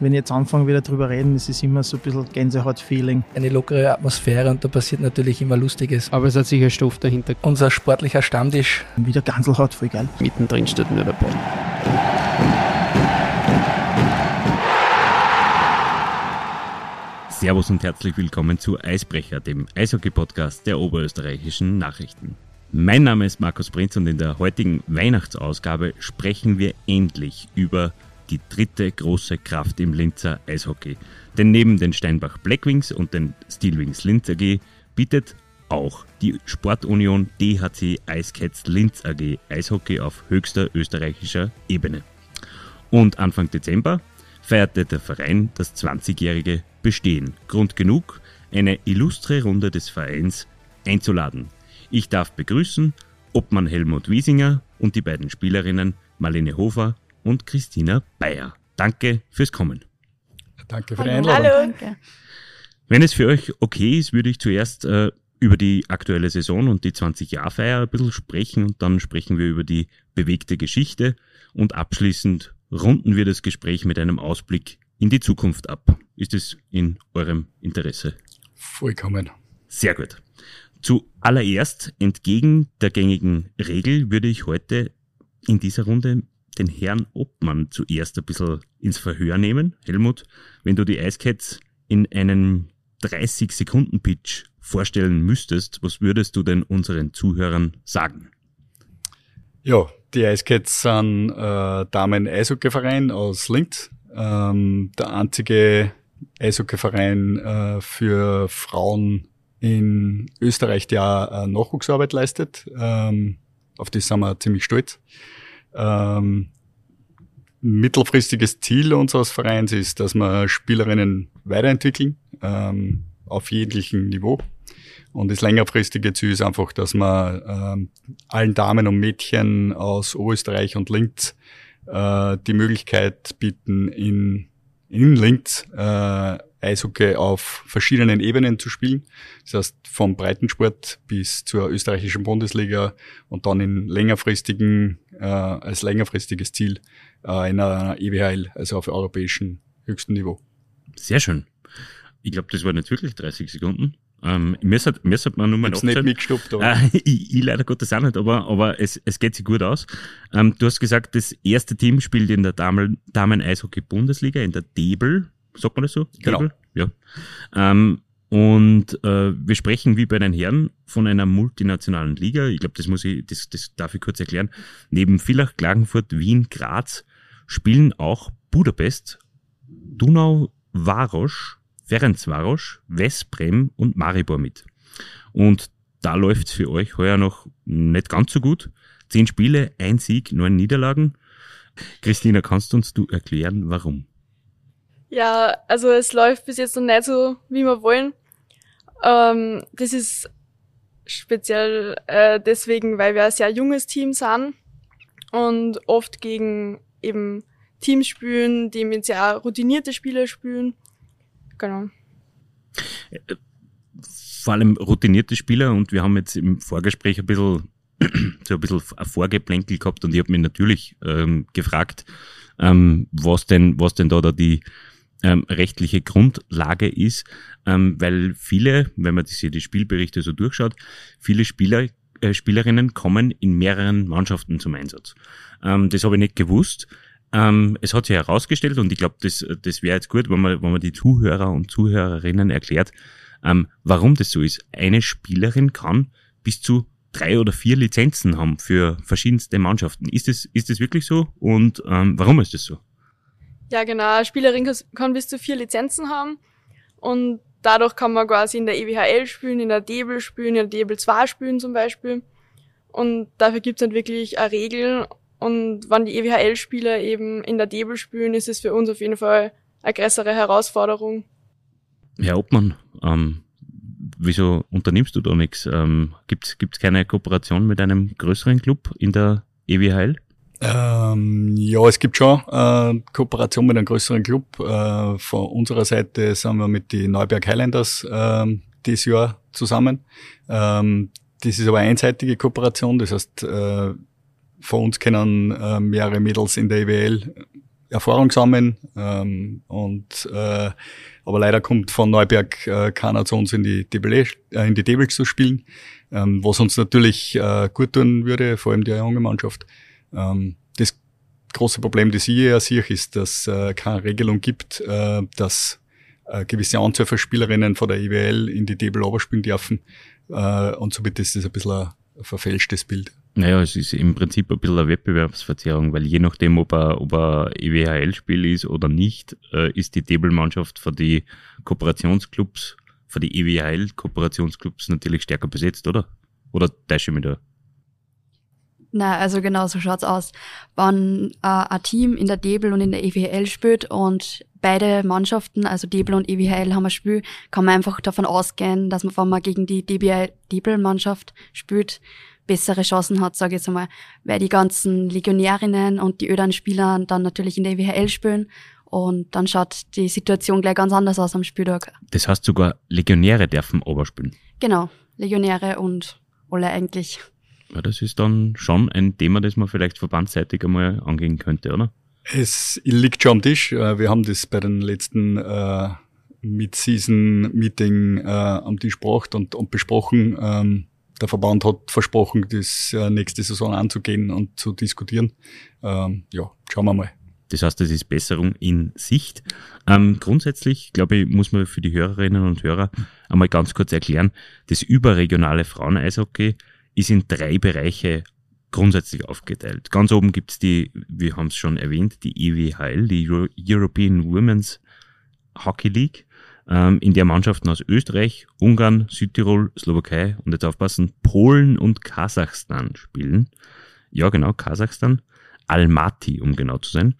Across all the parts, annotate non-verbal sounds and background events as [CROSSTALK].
wenn ich jetzt anfange wieder drüber reden, ist es immer so ein bisschen Gänsehaut-Feeling. Eine lockere Atmosphäre und da passiert natürlich immer Lustiges. Aber es hat sicher Stoff dahinter. Unser sportlicher Stammtisch. Wieder Ganselhaut, voll geil. Mittendrin steht nur dabei. Servus und herzlich willkommen zu Eisbrecher, dem Eishockey-Podcast der oberösterreichischen Nachrichten. Mein Name ist Markus Prinz und in der heutigen Weihnachtsausgabe sprechen wir endlich über die dritte große Kraft im Linzer Eishockey. Denn neben den Steinbach Blackwings und den Steelwings Linz AG bietet auch die Sportunion DHC Eiscats Linz AG Eishockey auf höchster österreichischer Ebene. Und Anfang Dezember feierte der Verein das 20-jährige Bestehen. Grund genug, eine illustre Runde des Vereins einzuladen. Ich darf begrüßen Obmann Helmut Wiesinger und die beiden Spielerinnen Marlene Hofer und Christina Bayer. Danke fürs Kommen. Danke für die Einladung. Hallo. Danke. Wenn es für euch okay ist, würde ich zuerst äh, über die aktuelle Saison und die 20-Jahr-Feier ein bisschen sprechen und dann sprechen wir über die bewegte Geschichte und abschließend runden wir das Gespräch mit einem Ausblick in die Zukunft ab. Ist es in eurem Interesse? Vollkommen. Sehr gut. Zuallererst, entgegen der gängigen Regel, würde ich heute in dieser Runde den Herrn Obmann zuerst ein bisschen ins Verhör nehmen. Helmut, wenn du die Icecats in einem 30-Sekunden-Pitch vorstellen müsstest, was würdest du denn unseren Zuhörern sagen? Ja, die Icecats sind äh, Damen-Eishockeyverein aus Linz. Ähm, der einzige Eishockeyverein äh, für Frauen in Österreich, der äh, Nachwuchsarbeit leistet. Ähm, auf das sind wir ziemlich stolz. Ähm, mittelfristiges Ziel unseres Vereins ist, dass wir Spielerinnen weiterentwickeln ähm, auf jeglichem Niveau. Und das längerfristige Ziel ist einfach, dass wir ähm, allen Damen und Mädchen aus Österreich und Linz äh, die Möglichkeit bieten, in, in Linz äh, Eishockey auf verschiedenen Ebenen zu spielen. Das heißt, vom Breitensport bis zur österreichischen Bundesliga und dann in längerfristigen, äh, als längerfristiges Ziel äh, in einer EWHL, also auf europäischem höchsten Niveau. Sehr schön. Ich glaube, das waren nicht wirklich 30 Sekunden. Ähm, mir sollte mir sollte man nur mal nicht mitgestoppt, aber. Äh, [LAUGHS] ich, ich leider Gottes auch nicht, aber, aber es, es geht sich gut aus. Ähm, du hast gesagt, das erste Team spielt in der Damen-Eishockey-Bundesliga, in der Debel. Sagt man das so? Genau. Ja. Ähm, und äh, wir sprechen wie bei den Herren von einer multinationalen Liga. Ich glaube, das muss ich, das, das darf ich kurz erklären. Neben Villach, Klagenfurt, Wien, Graz spielen auch Budapest, Dunau, Varosch, Ferencvaros, Westbrem und Maribor mit. Und da läuft's für euch heuer noch nicht ganz so gut. Zehn Spiele, ein Sieg, neun Niederlagen. Christina, kannst du uns du erklären, warum? Ja, also es läuft bis jetzt noch nicht so, wie wir wollen. Ähm, das ist speziell äh, deswegen, weil wir ein sehr junges Team sind und oft gegen eben Teams spielen, die mit sehr routinierte Spieler spielen. Genau. Vor allem routinierte Spieler und wir haben jetzt im Vorgespräch ein bisschen [CLEARS THROAT] so ein bisschen ein Vorgeplänkel gehabt und ich habe mich natürlich ähm, gefragt, ähm, was denn, was denn da, da die ähm, rechtliche Grundlage ist, ähm, weil viele, wenn man sich die Spielberichte so durchschaut, viele Spieler, äh, Spielerinnen kommen in mehreren Mannschaften zum Einsatz. Ähm, das habe ich nicht gewusst. Ähm, es hat sich herausgestellt und ich glaube, das, das wäre jetzt gut, wenn man, wenn man die Zuhörer und Zuhörerinnen erklärt, ähm, warum das so ist. Eine Spielerin kann bis zu drei oder vier Lizenzen haben für verschiedenste Mannschaften. Ist das, ist das wirklich so? Und ähm, warum ist das so? Ja, genau. Eine Spielerin kann bis zu vier Lizenzen haben und dadurch kann man quasi in der EWHL spielen, in der Debel spielen, in der Debel 2 spielen zum Beispiel. Und dafür gibt es nicht wirklich eine Regel. Und wenn die EWHL-Spieler eben in der Debel spielen, ist es für uns auf jeden Fall eine größere Herausforderung. Herr Obmann, ähm, wieso unternimmst du da nichts? Ähm, Gibt es keine Kooperation mit einem größeren Club in der EWHL? Ähm, ja, es gibt schon äh, Kooperation mit einem größeren Club. Äh, von unserer Seite sind wir mit den Neuberg Highlanders äh, dieses Jahr zusammen. Ähm, das ist aber eine einseitige Kooperation, das heißt, äh, von uns können äh, mehrere Mädels in der EWL Erfahrung sammeln, Ähm, und äh, aber leider kommt von Neuberg äh, keiner zu uns in die Debel, äh, in die Debel zu spielen, ähm, was uns natürlich äh, gut tun würde, vor allem die junge Mannschaft. Ähm, das große Problem, das ich eher sehe, ist, dass äh, keine Regelung gibt, äh, dass äh, gewisse Anzahl von Spielerinnen von der IWL in die Debel spielen dürfen. Äh, und somit ist das ein bisschen ein verfälschtes Bild. Naja, es ist im Prinzip ein bisschen eine Wettbewerbsverzerrung, weil je nachdem, ob er, ob er EWHL-Spiel ist oder nicht, äh, ist die Debelmannschaft für die Kooperationsclubs, für die EWHL-Kooperationsclubs natürlich stärker besetzt, oder? Oder täusche ich mich da? Na, also genau so schaut's aus. Wenn äh, ein Team in der Debel und in der EWHL spielt und beide Mannschaften, also Debel und EWHL haben ein Spiel, kann man einfach davon ausgehen, dass man, wenn man gegen die Debel-Mannschaft spielt, bessere Chancen hat, sage ich jetzt einmal, weil die ganzen Legionärinnen und die ödern Spieler dann natürlich in der EWHL spielen und dann schaut die Situation gleich ganz anders aus am Spieltag. Das heißt sogar Legionäre dürfen oberspielen. Genau, Legionäre und alle eigentlich. Ja, das ist dann schon ein Thema, das man vielleicht verbandsseitig einmal angehen könnte, oder? Es liegt schon am Tisch. Äh, wir haben das bei den letzten äh, Mid-Season-Meeting äh, am Tisch gebracht und, und besprochen. Ähm, der Verband hat versprochen, das äh, nächste Saison anzugehen und zu diskutieren. Ähm, ja, schauen wir mal. Das heißt, es ist Besserung in Sicht. Ähm, grundsätzlich, glaube ich, muss man für die Hörerinnen und Hörer einmal ganz kurz erklären, das überregionale Frauen-Eishockey ist in drei Bereiche grundsätzlich aufgeteilt. Ganz oben gibt's die, wir haben es schon erwähnt, die EWHL, die Euro European Women's Hockey League, ähm, in der Mannschaften aus Österreich, Ungarn, Südtirol, Slowakei und jetzt aufpassen, Polen und Kasachstan spielen. Ja, genau, Kasachstan. Almaty, um genau zu sein.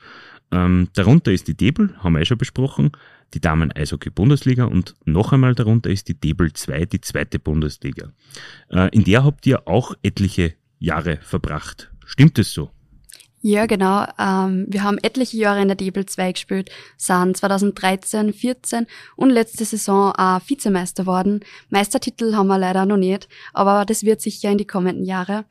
Ähm, darunter ist die Debel, haben wir eh schon besprochen, die Damen-Eishockey-Bundesliga und noch einmal darunter ist die Debel 2, die zweite Bundesliga. Äh, in der habt ihr auch etliche Jahre verbracht. Stimmt es so? Ja, genau. Ähm, wir haben etliche Jahre in der Debel 2 gespielt, sind 2013, 14 und letzte Saison auch Vizemeister worden. Meistertitel haben wir leider noch nicht, aber das wird sicher in die kommenden Jahre.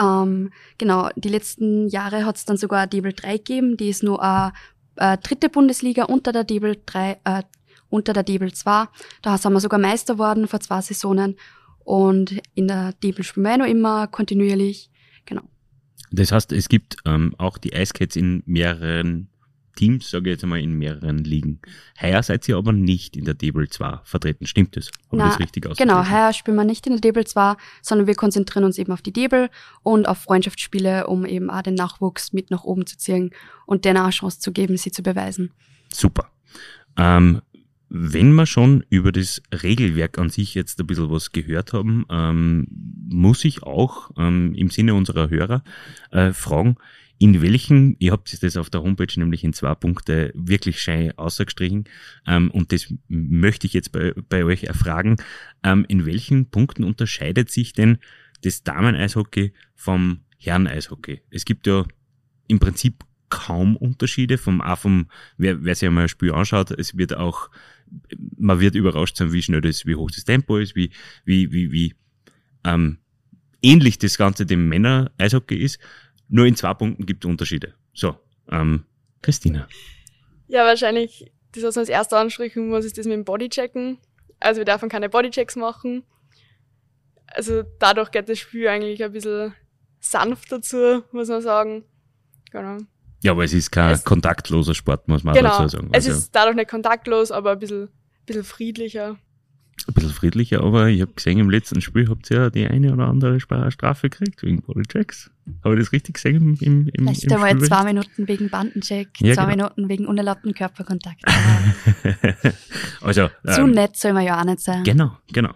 Ähm, genau, die letzten Jahre hat es dann sogar Debel 3 gegeben, die ist nur eine, eine dritte Bundesliga unter der Debel 3, äh, unter der Debel 2. Da sind wir sogar Meister worden vor zwei Saisonen und in der Debel spielen wir noch immer kontinuierlich. Genau. Das heißt, es gibt ähm, auch die Ice Cats in mehreren Teams, sage ich jetzt einmal, in mehreren Ligen. Heuer seid ihr aber nicht in der Debel 2 vertreten, stimmt das? Habe Na, das richtig Genau, heuer spielen wir nicht in der Debel 2, sondern wir konzentrieren uns eben auf die Debel und auf Freundschaftsspiele, um eben auch den Nachwuchs mit nach oben zu ziehen und denen auch eine Chance zu geben, sie zu beweisen. Super. Ähm, wenn wir schon über das Regelwerk an sich jetzt ein bisschen was gehört haben, ähm, muss ich auch ähm, im Sinne unserer Hörer äh, fragen, in welchen, ihr habt das auf der Homepage nämlich in zwei Punkte wirklich schön ausgestrichen, ähm, und das möchte ich jetzt bei, bei euch erfragen, ähm, in welchen Punkten unterscheidet sich denn das Damen-Eishockey vom Herren-Eishockey? Es gibt ja im Prinzip kaum Unterschiede vom, auch vom, wer, wer sich einmal ein Spiel anschaut, es wird auch man wird überrascht sein, wie schnell das, wie hoch das Tempo ist, wie, wie, wie, wie ähm, ähnlich das Ganze dem Männer-Eishockey ist. Nur in zwei Punkten gibt es Unterschiede. So, ähm, Christina. Ja, wahrscheinlich, das, was man als erstes ansprechen muss, ist das mit dem Bodychecken. Also wir dürfen keine Bodychecks machen. Also dadurch geht das Spiel eigentlich ein bisschen sanft dazu, muss man sagen. Genau. Ja, aber es ist kein es, kontaktloser Sport, muss man genau, dazu sagen. Also, es ist dadurch nicht kontaktlos, aber ein bisschen, bisschen friedlicher. Ein bisschen friedlicher, aber ich habe gesehen, im letzten Spiel habt ihr ja die eine oder andere Strafe gekriegt wegen Bodychecks. Habe ich das richtig gesehen im, im, im Vielleicht im einmal zwei Minuten wegen Bandencheck, ja, zwei genau. Minuten wegen unerlaubten Körperkontakt. [LAUGHS] also, [LAUGHS] Zu ähm, nett soll man ja auch nicht sein. Genau, genau.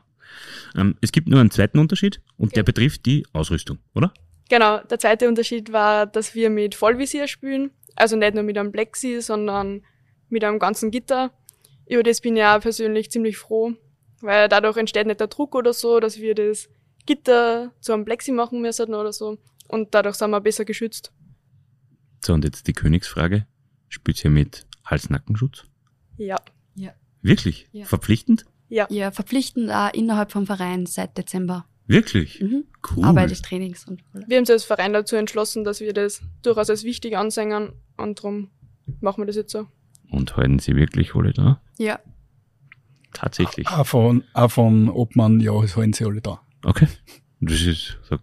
Ähm, es gibt nur einen zweiten Unterschied und okay. der betrifft die Ausrüstung, oder? Genau, der zweite Unterschied war, dass wir mit Vollvisier spielen. Also nicht nur mit einem Plexi, sondern mit einem ganzen Gitter. Über das bin ich auch persönlich ziemlich froh, weil dadurch entsteht nicht der Druck oder so, dass wir das Gitter zu einem Plexi machen müssen oder so. Und dadurch sind wir besser geschützt. So, und jetzt die Königsfrage. Spielt ihr mit Hals-Nackenschutz? Ja. ja. Wirklich? Ja. Verpflichtend? Ja. Ja, verpflichtend auch innerhalb vom Verein seit Dezember. Wirklich? Mhm. Cool. Arbeit des Trainings. Und wir haben uns als Verein dazu entschlossen, dass wir das durchaus als wichtig ansehen und darum machen wir das jetzt so. Und halten sie wirklich alle da? Ja. Tatsächlich. Auch von, auch von Obmann, ja, es halten sie alle da. Okay. Das ist, sag,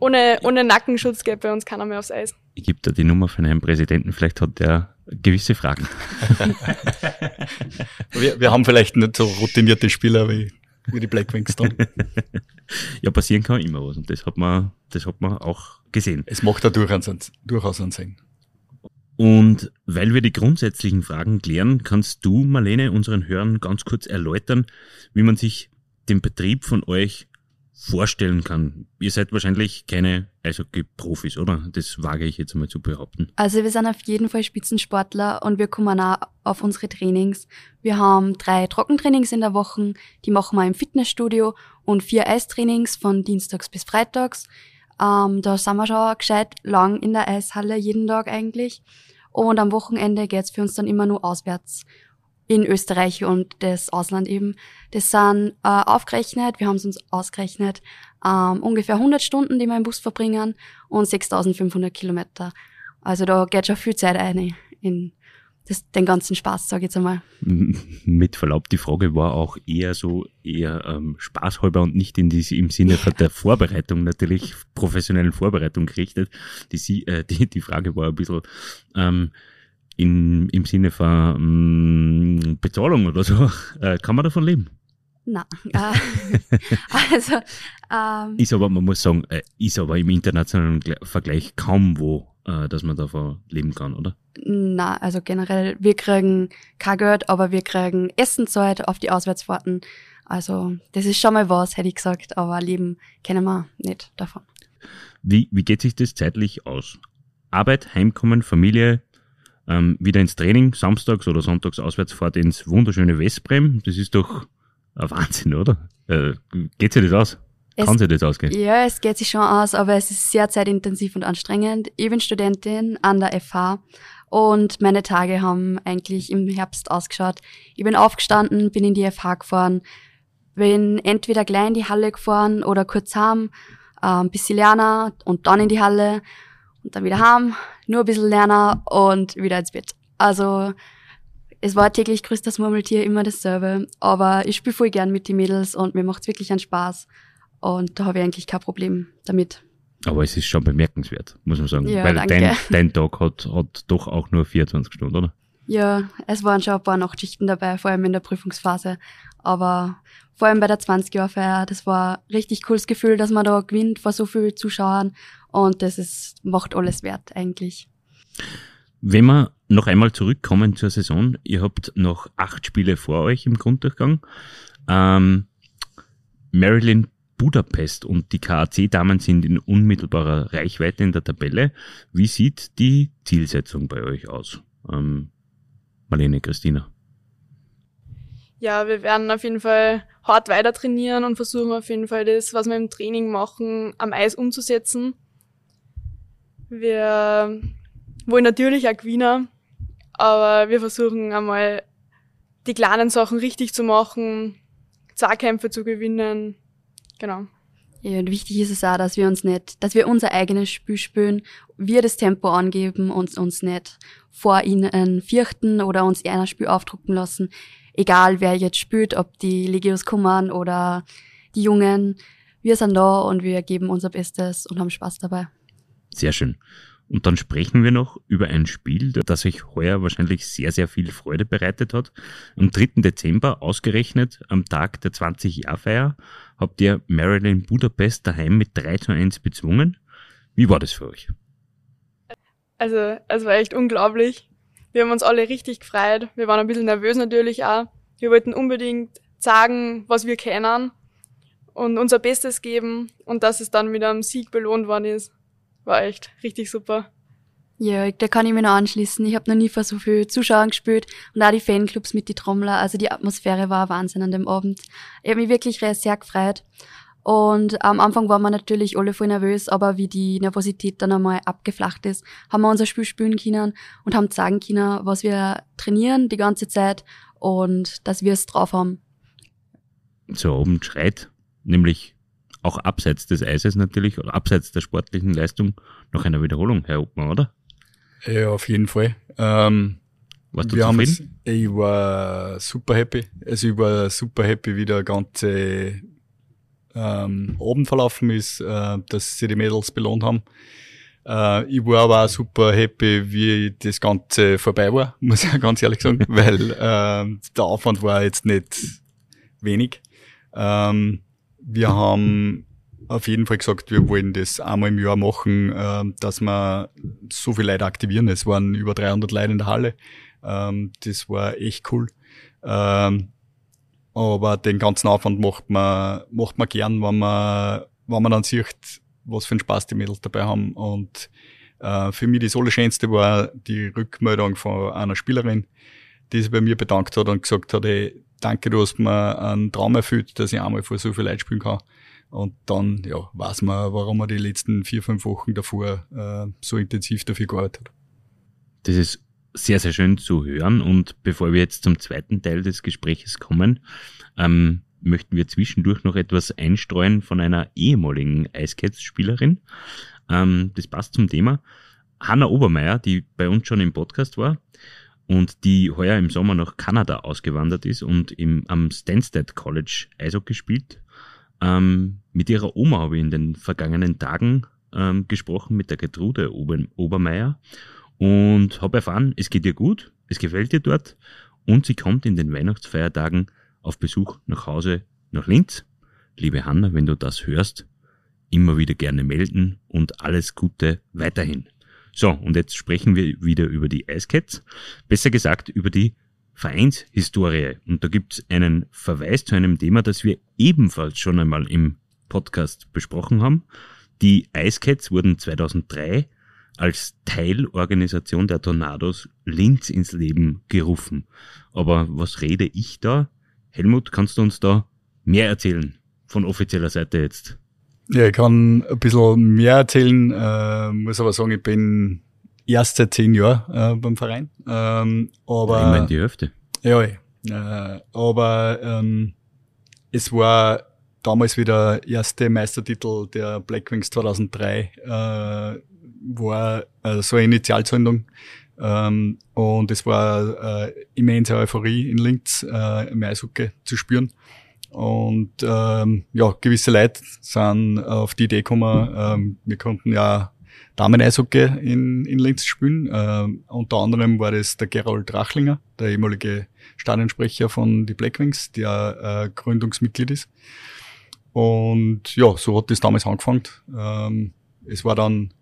Ohne, ohne Nackenschutz geht bei uns keiner mehr aufs Eis. ich gebe da die Nummer von einem Präsidenten, vielleicht hat der gewisse Fragen. [LAUGHS] Wir, wir haben vielleicht nicht so routinierte Spieler wie, wie die Black Wings dann. [LAUGHS] Ja, passieren kann immer was und das hat man, das hat man auch gesehen. Es macht da durchaus, einen- durchaus einen Sinn. Und weil wir die grundsätzlichen Fragen klären, kannst du, Marlene, unseren Hörern ganz kurz erläutern, wie man sich den Betrieb von euch vorstellen kann. Ihr seid wahrscheinlich keine Eishockey-Profis, oder? Das wage ich jetzt mal zu behaupten. Also wir sind auf jeden Fall Spitzensportler und wir kommen auch auf unsere Trainings. Wir haben drei Trockentrainings in der Woche, die machen wir im Fitnessstudio und vier Eistrainings von Dienstags bis Freitags. Ähm, da sind wir schon gescheit lang in der Eishalle, jeden Tag eigentlich. Und am Wochenende geht's für uns dann immer nur auswärts in Österreich und das Ausland eben. Das sind äh, aufgerechnet, wir haben es uns ausgerechnet, ähm, ungefähr 100 Stunden, die wir im Bus verbringen und 6500 Kilometer. Also da geht schon viel Zeit ein in das, den ganzen Spaß, sage ich jetzt einmal. [LAUGHS] Mit Verlaub, die Frage war auch eher so, eher ähm, spaßhalber und nicht in die, im Sinne [LAUGHS] der Vorbereitung, natürlich professionellen Vorbereitung gerichtet. Die, äh, die, die Frage war ein bisschen ähm, in, im Sinne von ähm, Bezahlung oder so. [LAUGHS] Äh, kann man davon leben? Na, äh, also ähm, Ist aber, man muss sagen, äh, ist aber im internationalen Gle- Vergleich kaum wo, äh, dass man davon leben kann, oder? Na, also generell, wir kriegen kein Geld, aber wir kriegen Essenzeit auf die Auswärtsfahrten. Also das ist schon mal was, hätte ich gesagt, aber Leben kennen wir nicht davon. Wie, wie geht sich das zeitlich aus? Arbeit, Heimkommen, Familie, ähm, wieder ins Training, samstags oder sonntags Auswärtsfahrt ins wunderschöne Westbrem. Das ist doch ein Wahnsinn, oder? Äh, geht sich das aus? Es- Kann sich das ausgehen? Ja, es geht sich schon aus, aber es ist sehr zeitintensiv und anstrengend. Ich bin Studentin an der FH und meine Tage haben eigentlich im Herbst ausgeschaut. Ich bin aufgestanden, bin in die FH gefahren, bin entweder gleich in die Halle gefahren oder kurz heim, ein bisschen lernen und dann in die Halle und dann wieder heim, nur ein bisschen lernen und wieder ins Bett. Also es war täglich grüß das Murmeltier immer dasselbe, aber ich spiele voll gern mit den Mädels und mir macht's wirklich einen Spaß. Und da habe ich eigentlich kein Problem damit. Aber es ist schon bemerkenswert, muss man sagen. Ja, Weil danke. dein, dein Tag hat, hat doch auch nur 24 Stunden, oder? Ja, es waren schon ein paar Nachtschichten dabei, vor allem in der Prüfungsphase. Aber vor allem bei der 20-Jahr-Feier, das war ein richtig cooles Gefühl, dass man da gewinnt vor so vielen Zuschauern. Und das ist, macht alles wert eigentlich. Wenn wir noch einmal zurückkommen zur Saison, ihr habt noch acht Spiele vor euch im Grunddurchgang. Ähm, Marilyn Budapest und die KAC-Damen sind in unmittelbarer Reichweite in der Tabelle. Wie sieht die Zielsetzung bei euch aus? Ähm, Marlene, Christina. Ja, wir werden auf jeden Fall hart weiter trainieren und versuchen auf jeden Fall das, was wir im Training machen, am Eis umzusetzen. Wir wollen natürlich auch gewinnen, aber wir versuchen einmal die kleinen Sachen richtig zu machen, Zweikämpfe zu gewinnen. Genau. Ja, und wichtig ist es auch, dass wir uns nicht, dass wir unser eigenes Spiel spielen, wir das Tempo angeben und uns nicht vor ihnen fürchten oder uns eher ein Spiel aufdrucken lassen. Egal wer jetzt spielt, ob die Legios kommen oder die Jungen. Wir sind da und wir geben unser Bestes und haben Spaß dabei. Sehr schön. Und dann sprechen wir noch über ein Spiel, das euch heuer wahrscheinlich sehr, sehr viel Freude bereitet hat. Am 3. Dezember, ausgerechnet am Tag der 20-Jahr-Feier, habt ihr Marilyn Budapest daheim mit 3 zu 1 bezwungen. Wie war das für euch? Also, es war echt unglaublich. Wir haben uns alle richtig gefreut. Wir waren ein bisschen nervös natürlich auch. Wir wollten unbedingt sagen, was wir kennen und unser Bestes geben und dass es dann mit einem Sieg belohnt worden ist. War echt richtig super. Ja, da kann ich mich noch anschließen. Ich habe noch nie vor so viel Zuschauern gespielt und auch die Fanclubs mit die Trommler. Also die Atmosphäre war Wahnsinn an dem Abend. Ich habe mich wirklich sehr gefreut. Und am Anfang waren wir natürlich alle voll nervös, aber wie die Nervosität dann einmal abgeflacht ist, haben wir unser Spiel spielen können und haben sagen können, was wir trainieren die ganze Zeit und dass wir es drauf haben. So oben schreit, nämlich auch abseits des Eises natürlich, oder abseits der sportlichen Leistung, nach einer Wiederholung, Herr Obmann, oder? Ja, auf jeden Fall. Ähm, Warst du wir haben es, zufrieden? ich war super happy. Also ich war super happy, wie der ganze ähm, Abend verlaufen ist, äh, dass sie die Mädels belohnt haben. Äh, ich war aber auch super happy, wie das Ganze vorbei war, [LAUGHS] muss ich ganz ehrlich sagen, [LAUGHS] weil äh, der Aufwand war jetzt nicht wenig. Ähm, wir haben auf jeden Fall gesagt, wir wollen das einmal im Jahr machen, äh, dass wir so viele Leute aktivieren. Es waren über 300 Leute in der Halle. Ähm, das war echt cool. Ähm, aber den ganzen Aufwand macht man, macht man gern, wenn man, wenn man dann sieht, was für einen Spaß die Mädels dabei haben. Und äh, für mich das Allerschönste war die Rückmeldung von einer Spielerin, die sich bei mir bedankt hat und gesagt hat, hey, danke, du hast mir einen Traum erfüllt, dass ich einmal vor so viel Leuten spielen kann. Und dann, ja, weiß man, warum man die letzten vier, fünf Wochen davor äh, so intensiv dafür gearbeitet hat. Das ist sehr, sehr schön zu hören. Und bevor wir jetzt zum zweiten Teil des Gespräches kommen, ähm, möchten wir zwischendurch noch etwas einstreuen von einer ehemaligen Eiscats-Spielerin. Ähm, das passt zum Thema. Hanna Obermeier, die bei uns schon im Podcast war und die heuer im Sommer nach Kanada ausgewandert ist und im, am Stansted College Eishockey spielt. Ähm, mit ihrer Oma habe ich in den vergangenen Tagen ähm, gesprochen, mit der Gertrude Ober Obermeier und habe erfahren, es geht ihr gut, es gefällt ihr dort und sie kommt in den Weihnachtsfeiertagen auf Besuch nach Hause nach Linz. Liebe Hanna, wenn du das hörst, immer wieder gerne melden und alles Gute weiterhin. So, und jetzt sprechen wir wieder über die Icecats, besser gesagt über die Vereinshistorie. Und da gibt's einen Verweis zu einem Thema, das wir ebenfalls schon einmal im Podcast besprochen haben. Die Icecats wurden 2003 als Teilorganisation der Tornados Linz ins Leben gerufen. Aber was rede ich da? Helmut, kannst du uns da mehr erzählen? Von offizieller Seite jetzt. Ja, ich kann ein bisschen mehr erzählen, äh, muss aber sagen, ich bin erst seit zehn Jahren äh, beim Verein. Ähm, aber Ja, immerhin die Hälfte. Ja, äh, aber ähm, es war damals wieder erste Meistertitel der Blackwings 2003, äh, war äh, so eine Initialzündung. Ähm, und es war äh, immense Euphorie in Linz, äh, im Eishockey zu spüren. Und ähm, ja, gewisse Leute sind auf die Idee gekommen, ähm, wir konnten ja Damen-Eishockey in, in Linz spielen. Ähm, unter anderem war das der Gerold Rachlinger, der ehemalige Stadionsprecher von die Blackwings, der äh, Gründungsmitglied ist. Und ja, so hat das damals angefangen. Ähm, es war dann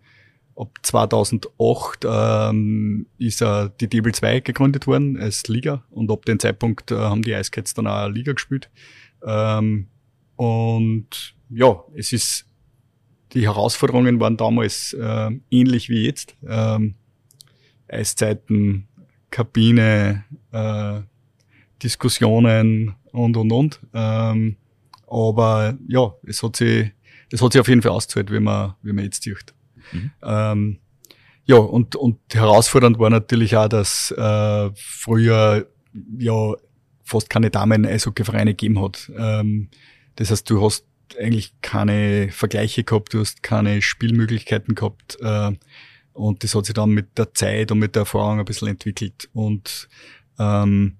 ab 2008 ähm, ist äh, die Debel 2 gegründet worden als Liga und ab dem Zeitpunkt äh, haben die Icecats dann auch Liga gespielt. Ähm, und ja, es ist die Herausforderungen waren damals äh, ähnlich wie jetzt. Ähm, Eiszeiten, Kabine, äh, Diskussionen und und und. Ähm, aber ja, es hat sich, es hat sich auf jeden Fall ausgezahlt, wie man, wie man jetzt sieht. Mhm. Ähm, ja, und, und herausfordernd war natürlich auch, dass äh, früher ja fast keine Damen-Eishockey-Vereine gegeben hat. Ähm, das heißt, du hast eigentlich keine Vergleiche gehabt, du hast keine Spielmöglichkeiten gehabt. Äh, und das hat sich dann mit der Zeit und mit der Erfahrung ein bisschen entwickelt. Und ähm,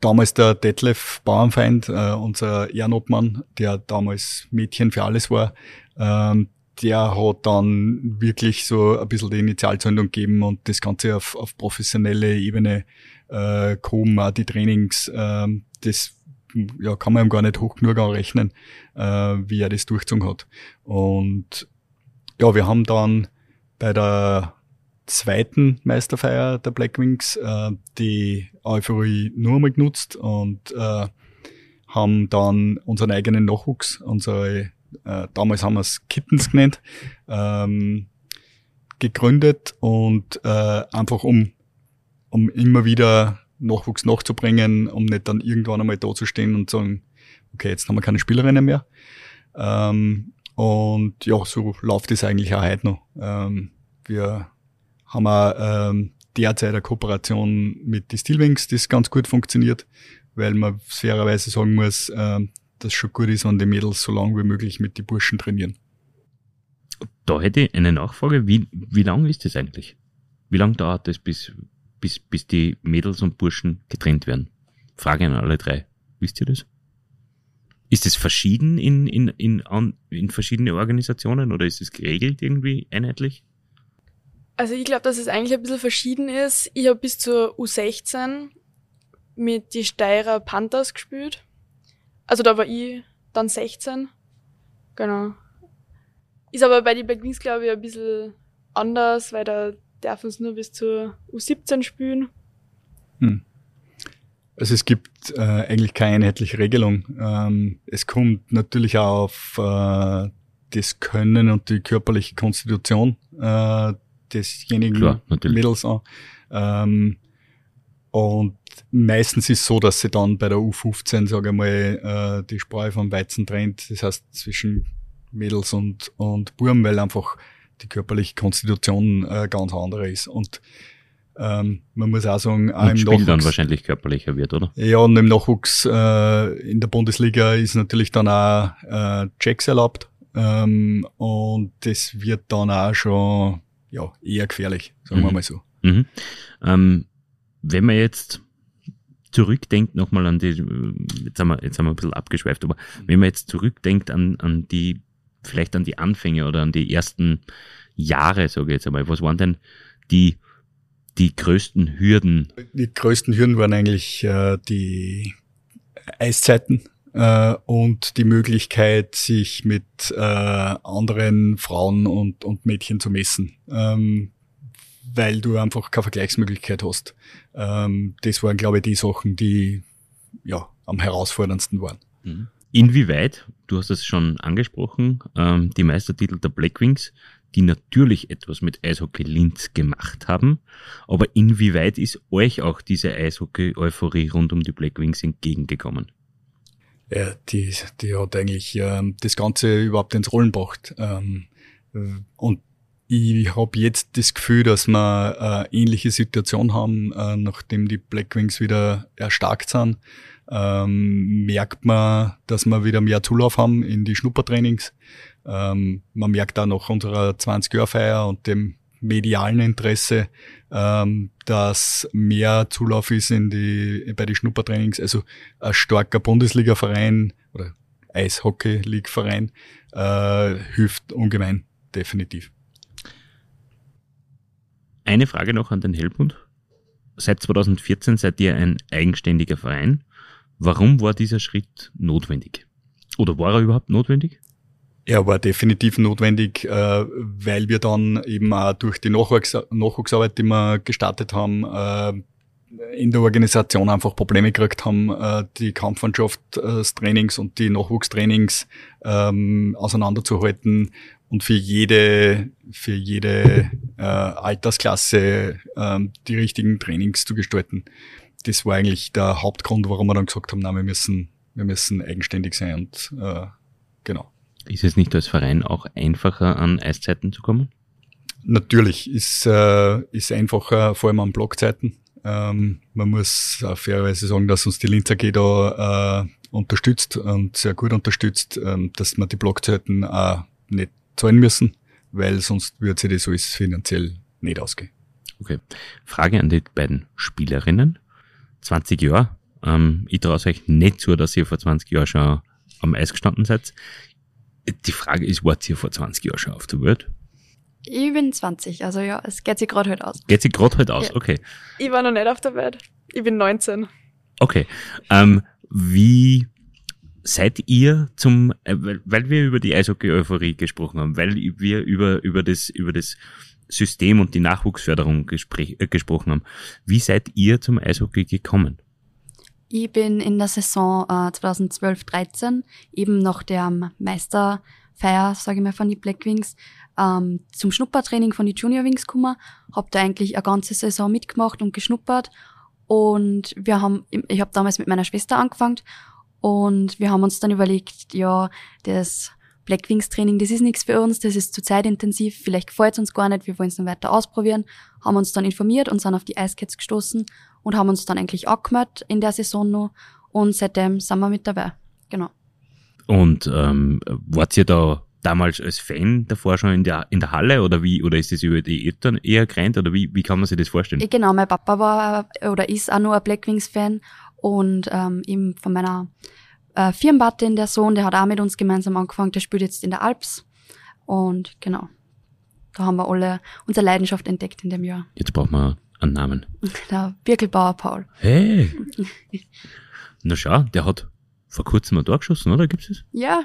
damals der Detlef Bauernfeind, äh, unser Ehrenobmann, der damals Mädchen für alles war, ähm, der hat dann wirklich so ein bisschen die Initialzündung gegeben und das Ganze auf, auf professionelle Ebene äh, gehoben, auch die Trainings, äh, das ja, kann man ihm gar nicht hoch genug anrechnen, äh, wie er das durchgezogen hat. Und ja, wir haben dann bei der zweiten Meisterfeier der Blackwings äh, die Euphorie nur einmal genutzt und äh, haben dann unseren eigenen Nachwuchs, unsere, äh, damals haben wir es Kittens genannt, ähm, gegründet und äh, einfach um, um immer wieder Nachwuchs nachzubringen, um nicht dann irgendwann einmal da zu stehen und sagen, okay, jetzt haben wir keine Spielerinnen mehr. Ähm, und ja, so läuft es eigentlich auch heute noch. Ähm, wir haben auch ähm, derzeit eine Kooperation mit die Steelwings, das ganz gut funktioniert, weil man fairerweise sagen muss, ähm, dass schon gut ist, wenn die Mädels so lange wie möglich mit den Burschen trainieren. Da hätte ich eine Nachfrage, wie, wie lang ist das eigentlich? Wie lange dauert es, bis, bis, bis die Mädels und Burschen getrennt werden? Frage an alle drei. Wisst ihr das? Ist es verschieden in, in, in, in verschiedene Organisationen oder ist es geregelt irgendwie einheitlich? Also ich glaube, dass es eigentlich ein bisschen verschieden ist. Ich habe bis zur U16 mit die Steirer Panthers gespielt. Also da war ich dann 16. Genau. Ist aber bei den Black Wings, glaube ich, ein bisschen anders, weil da dürfen es nur bis zur U17 spielen. Hm. Also es gibt äh, eigentlich keine einheitliche Regelung. Ähm, es kommt natürlich auch auf äh, das Können und die körperliche Konstitution äh, desjenigen Klar, Mädels an. Ähm, und meistens ist es so, dass sie dann bei der U15, sage ich mal, äh, die Sprache vom Weizen trennt. Das heißt zwischen Mädels und, und Burm, weil einfach die körperliche Konstitution äh, ganz andere ist. Und ähm, man muss auch sagen, auch im Spiel Nachwuchs, dann wahrscheinlich körperlicher wird, oder? Ja, und im Nachwuchs äh, in der Bundesliga ist natürlich dann auch äh, Checks erlaubt. Ähm, und das wird dann auch schon ja, eher gefährlich, sagen mhm. wir mal so. Mhm. Ähm, wenn man jetzt zurückdenkt nochmal an die, jetzt haben, wir, jetzt haben wir ein bisschen abgeschweift, aber wenn man jetzt zurückdenkt an, an die, vielleicht an die Anfänge oder an die ersten Jahre, sage ich jetzt einmal, was waren denn die, die größten Hürden? Die größten Hürden waren eigentlich äh, die Eiszeiten äh, und die Möglichkeit, sich mit äh, anderen Frauen und, und Mädchen zu messen. Ähm, weil du einfach keine Vergleichsmöglichkeit hast. Ähm, das waren, glaube ich, die Sachen, die ja am herausforderndsten waren. Mhm. Inwieweit, du hast es schon angesprochen, ähm, die Meistertitel der Blackwings, die natürlich etwas mit Eishockey Linz gemacht haben, aber inwieweit ist euch auch diese Eishockey-Euphorie rund um die Blackwings entgegengekommen? Ja, die, die hat eigentlich ähm, das Ganze überhaupt ins Rollen gebracht. Ähm, und ich habe jetzt das Gefühl, dass wir eine ähnliche Situation haben, äh, nachdem die Blackwings wieder erstarkt sind. Ähm, merkt man, dass wir wieder mehr Zulauf haben in die Schnuppertrainings. Ähm, man merkt auch nach unserer 20-Jahr-Feier und dem medialen Interesse, ähm, dass mehr Zulauf ist in die, bei den Schnuppertrainings. Also ein starker Bundesliga-Verein oder Eishockey-League-Verein äh, hilft ungemein, definitiv. Eine Frage noch an den Helmut. Seit 2014 seid ihr ein eigenständiger Verein. Warum war dieser Schritt notwendig? Oder war er überhaupt notwendig? Er war definitiv notwendig, äh, weil wir dann eben auch durch die Nachwuchs Nachwuchsarbeit, die wir gestartet haben, äh, in der Organisation einfach Probleme gekriegt haben, äh, die Kampfmannschaftstrainings und die Nachwuchstrainings ähm, auseinanderzuhalten und für jede, für jede Altersklasse ähm, die richtigen Trainings zu gestalten. Das war eigentlich der Hauptgrund, warum wir dann gesagt haben, na, wir müssen, wir müssen eigenständig sein und äh, genau. Ist es nicht als Verein auch einfacher, an Eiszeiten zu kommen? Natürlich ist äh, ist einfacher, vor allem an Blockzeiten. Ähm, man muss auf fairerweise sagen, dass uns die Linzer AG da äh, unterstützt und sehr gut unterstützt, ähm, dass man die Blockzeiten auch nicht zahlen müssen, weil sonst würde sich das alles finanziell nicht ausgehen. Okay. Frage an die beiden Spielerinnen. 20 Jahre. Ähm, ich traue euch nicht zu, dass ihr vor 20 Jahren schon am Eis gestanden seid. Die Frage ist, wart ihr vor 20 Jahren schon auf der Welt? Ich bin 20, also ja, es geht sich gerade heute aus. Geht sich gerade heute aus, ja. okay. Ich war noch nicht auf der Welt. Ich bin 19. Okay. Ähm, wie seid ihr zum, äh, weil wir über die Eishockey-Euphorie gesprochen haben, weil wir über, über das, über das System und die Nachwuchsförderung äh, gesprochen haben, wie seid ihr zum Eishockey gekommen? Ich bin in der Saison äh, 2012-13 eben nach der Meisterfeier, sage ich mal, von die Black Wings ähm, zum Schnuppertraining von die Junior Wings gekommen, hab da eigentlich eine ganze Saison mitgemacht und geschnuppert. Und wir haben, ich habe damals mit meiner Schwester angefangen und wir haben uns dann überlegt, ja, das Blackwings Training, das ist nichts für uns, das ist zu zeitintensiv, vielleicht gefällt es uns gar nicht, wir wollen es dann weiter ausprobieren, haben uns dann informiert und sind auf die Icecats gestoßen und haben uns dann eigentlich angemeldet in der Saison noch und seitdem sind wir mit dabei. Genau. Und ähm, wart ihr da damals als Fan davor schon in der, in der Halle oder wie, oder ist das über die Eltern eher gerannt oder wie, wie kann man sich das vorstellen? Genau, mein Papa war oder ist auch nur ein Blackwings-Fan und ähm, eben von meiner äh, Firmenpatin, der Sohn, der hat auch mit uns gemeinsam angefangen, der spielt jetzt in der Alps und genau, da haben wir alle unsere Leidenschaft entdeckt in dem Jahr. Jetzt brauchen wir einen Namen. [LAUGHS] Der Birkelbauer Paul. Hey! [LAUGHS] Na schau, der hat vor kurzem ein Tor geschossen, oder? Gibt's es? Ja,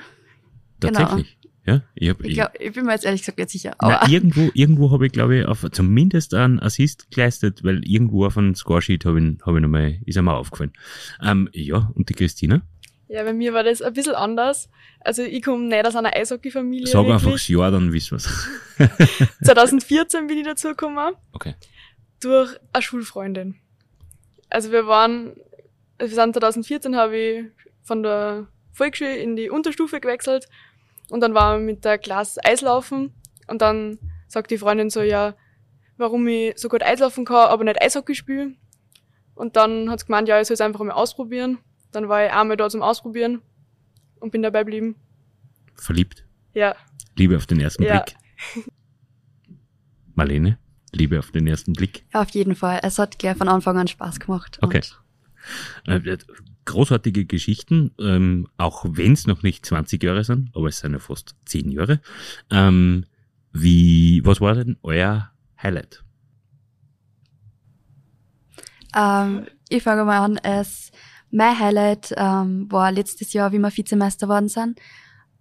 Tatsächlich. Ja, ich, hab, ich, glaub, ich bin mir jetzt ehrlich gesagt nicht sicher. Na, Aber irgendwo, irgendwo habe ich, glaube ich, auf, zumindest einen Assist geleistet, weil irgendwo auf einem Scoresheet habe ich, hab ich nochmal, ist einmal aufgefallen. Ähm, ja, und die Christina? Ja, bei mir war das ein bisschen anders. Also ich komme nicht aus einer Eishockey-Familie. Sag einfach wirklich. das Jahr, dann wissen wir's. [LAUGHS] [LAUGHS] 2014 bin ich dazugekommen. Okay. durch eine Schulfreundin. Also wir waren, wir sind 2014 habe ich von der Volksschule in die Unterstufe gewechselt und dann waren wir mit der Klasse Eislaufen und dann sagt die Freundin so, ja, warum ich so gut Eislaufen kann, aber nicht Eishockey spiele. Und dann hat sie gemeint, ja, ich soll es einfach mal ausprobieren. Dann war ich einmal da zum Ausprobieren und bin dabei geblieben. Verliebt. Ja, Liebe auf den ersten Ja. Blick. Marlene? Liebe auf den ersten Blick. ja, auf jeden Fall. Es hat gleich von Anfang an Spaß gemacht. Okay. Und Äh, großartige Geschichten, ähm, auch wenn es noch nicht 20 Jahre sind, aber es sind ja fast 10 Jahre. Ähm, wie, was war denn euer Highlight? Ähm, ich fange mal an. Es, mein Highlight ähm, war letztes Jahr, wie wir Vizemeister worden sind.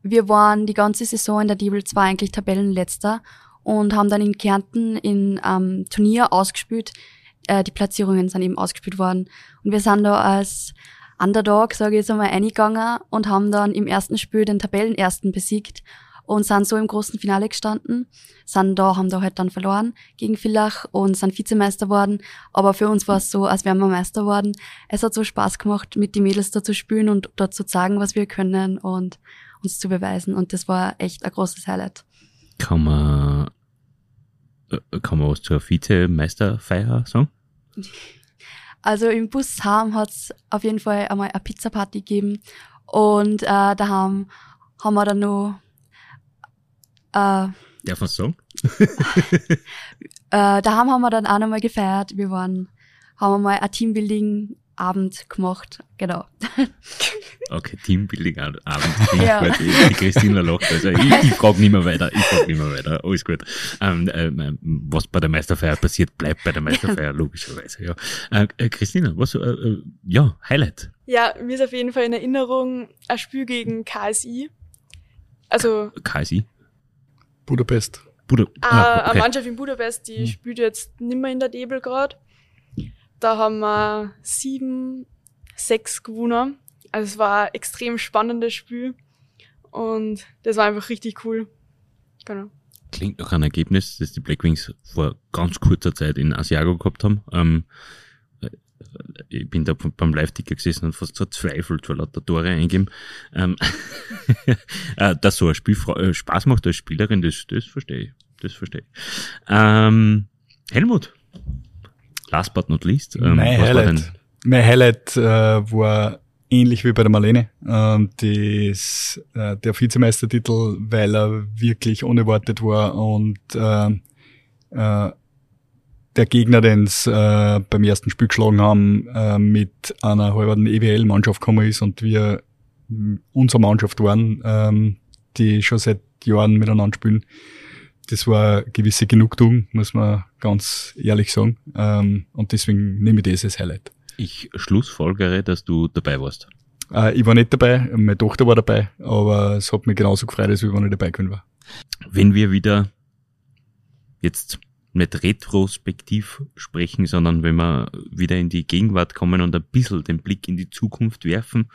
Wir waren die ganze Saison in der Diebel 2 eigentlich Tabellenletzter und haben dann in Kärnten in ähm, Turnier ausgespielt. Äh, die Platzierungen sind eben ausgespielt worden. Und wir sind da als Underdog, sage ich jetzt einmal, eingegangen und haben dann im ersten Spiel den Tabellenersten besiegt und sind so im großen Finale gestanden. Sind da, haben da halt dann verloren gegen Villach und sind Vizemeister worden. Aber für uns war es so, als wären wir Meister worden. Es hat so Spaß gemacht, mit den Mädels da zu spielen und dort zu zeigen, was wir können und uns zu beweisen. Und das war echt ein großes Highlight. Kann man, äh, kann man was zur Vizemeisterfeier sagen? [LAUGHS] Also im Bus heim hat's auf jeden Fall einmal eine Pizza-Party gegeben und äh, daheim haben wir dann noch äh, Darf man sagen? äh, daheim haben wir dann auch nochmal gefeiert. Wir waren, haben wir mal ein Teambuilding-Abend gemacht, genau. [LAUGHS] Okay, Teambuilding Abend. Ja. Die, Christina lacht. Also ich, ich frage nicht mehr weiter. Ich frage nicht mehr weiter. Alles gut. Ähm, ähm, was bei der Meisterfeier passiert, bleibt bei der Meisterfeier, logischerweise. Ja. Äh, äh, Christina, was, äh, äh, ja, Highlight. ja, mir ist auf jeden Fall in Erinnerung ein Spiel gegen KSI. Also KSI. Budapest. Buda, Äh, ah, Eine okay. Mannschaft in Budapest, die spielt jetzt nimmer in der Debel grad. Da haben wir sieben, sechs gewonnen. Also es war ein extrem spannendes Spiel. Und das war einfach richtig cool. Genau. Klingt nach einem Ergebnis, das die Blackwings vor ganz kurzer Zeit in Asiago gehabt haben. Ähm, äh, ich bin da beim Live-Ticker gesessen und fast verzweifelt, weil lauter Tore eingeben. Ähm, [LAUGHS] äh, dass so ein Spiel äh, Spaß macht als Spielerin, das, das verstehe ich. Das verstehe ich. Ähm, Helmut, last but not least, ähm, mein? Highlight, mein Highlight äh, war ähnlich wie bei der Marlene. Ähm, das, äh, der Vizemeistertitel, weil er wirklich unerwartet war und äh, äh, der Gegner, den sie äh, beim ersten Spiel geschlagen haben, äh, mit einer halben EWL-Mannschaft gekommen ist und wir mh, unsere Mannschaft waren, ähm, die schon seit Jahren miteinander spielen. Das war eine gewisse Genugtuung, muss man ganz ehrlich sagen. Ähm, und deswegen nehme ich das als Highlight. Ich schlussfolgere, dass du dabei warst. Äh, ich war nicht dabei, meine Tochter war dabei, aber es hat mich genauso gefreut, als wenn ich dabei gewesen war. wenn wir wieder jetzt nicht retrospektiv sprechen, sondern wenn wir wieder in die Gegenwart kommen und ein bisschen den Blick in die Zukunft werfen.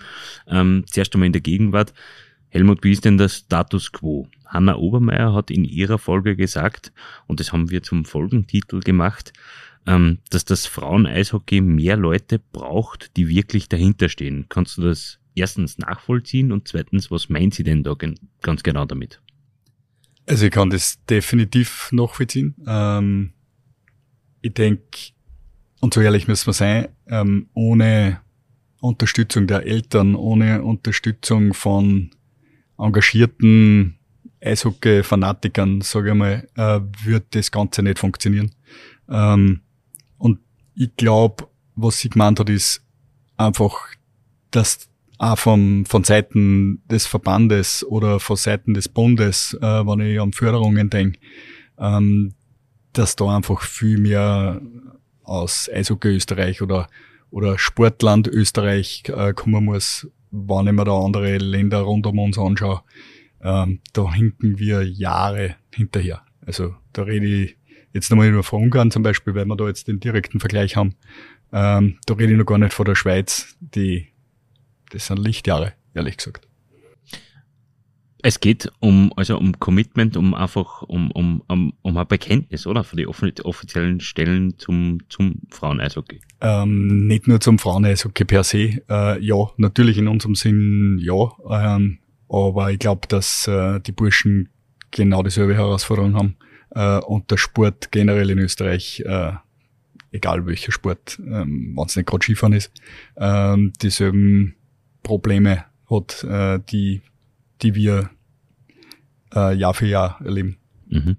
Ähm, zuerst einmal in der Gegenwart. Helmut, wie ist denn der Status quo? Hanna Obermeier hat in ihrer Folge gesagt, und das haben wir zum Folgentitel gemacht, ähm, dass das Frauen-Eishockey mehr Leute braucht, die wirklich dahinter stehen. Kannst du das erstens nachvollziehen und zweitens, was meint sie denn da ganz genau damit? Also ich kann das definitiv nachvollziehen. Ähm, ich denke, und so ehrlich müssen wir sein, ähm, ohne Unterstützung der Eltern, ohne Unterstützung von engagierten Eishockey-Fanatikern, sage ich mal, äh, wird das Ganze nicht funktionieren. Ähm, und ich glaube, was sie gemeint hat, ist einfach, dass auch vom, von Seiten des Verbandes oder von Seiten des Bundes, äh, wenn ich an Förderungen denke, ähm, dass da einfach viel mehr aus Eishockey Österreich oder, oder Sportland Österreich äh, kommen muss, wenn ich mir da andere Länder rund um uns anschaue. Ähm, da hinken wir Jahre hinterher. Also da rede ich jetzt nochmal nur von Ungarn zum Beispiel, weil wir da jetzt den direkten Vergleich haben. Ähm, da rede ich noch gar nicht von der Schweiz, die, das sind Lichtjahre, ehrlich gesagt. Es geht um, also um Commitment, um einfach, um, um, um, um ein Bekenntnis, oder? Für die offiziellen Stellen zum, zum Frauen-Eishockey. Ähm, nicht nur zum Frauen-Eishockey per se. Äh, ja, natürlich in unserem Sinn ja. Ähm, aber ich glaube, dass äh, die Burschen genau dieselbe Herausforderung haben. Äh, und der Sport generell in Österreich, äh, egal welcher Sport, ähm, wenn es nicht gerade Skifahren ist, ähm, dieselben Probleme hat, äh, die die wir äh, Jahr für Jahr erleben. Mhm.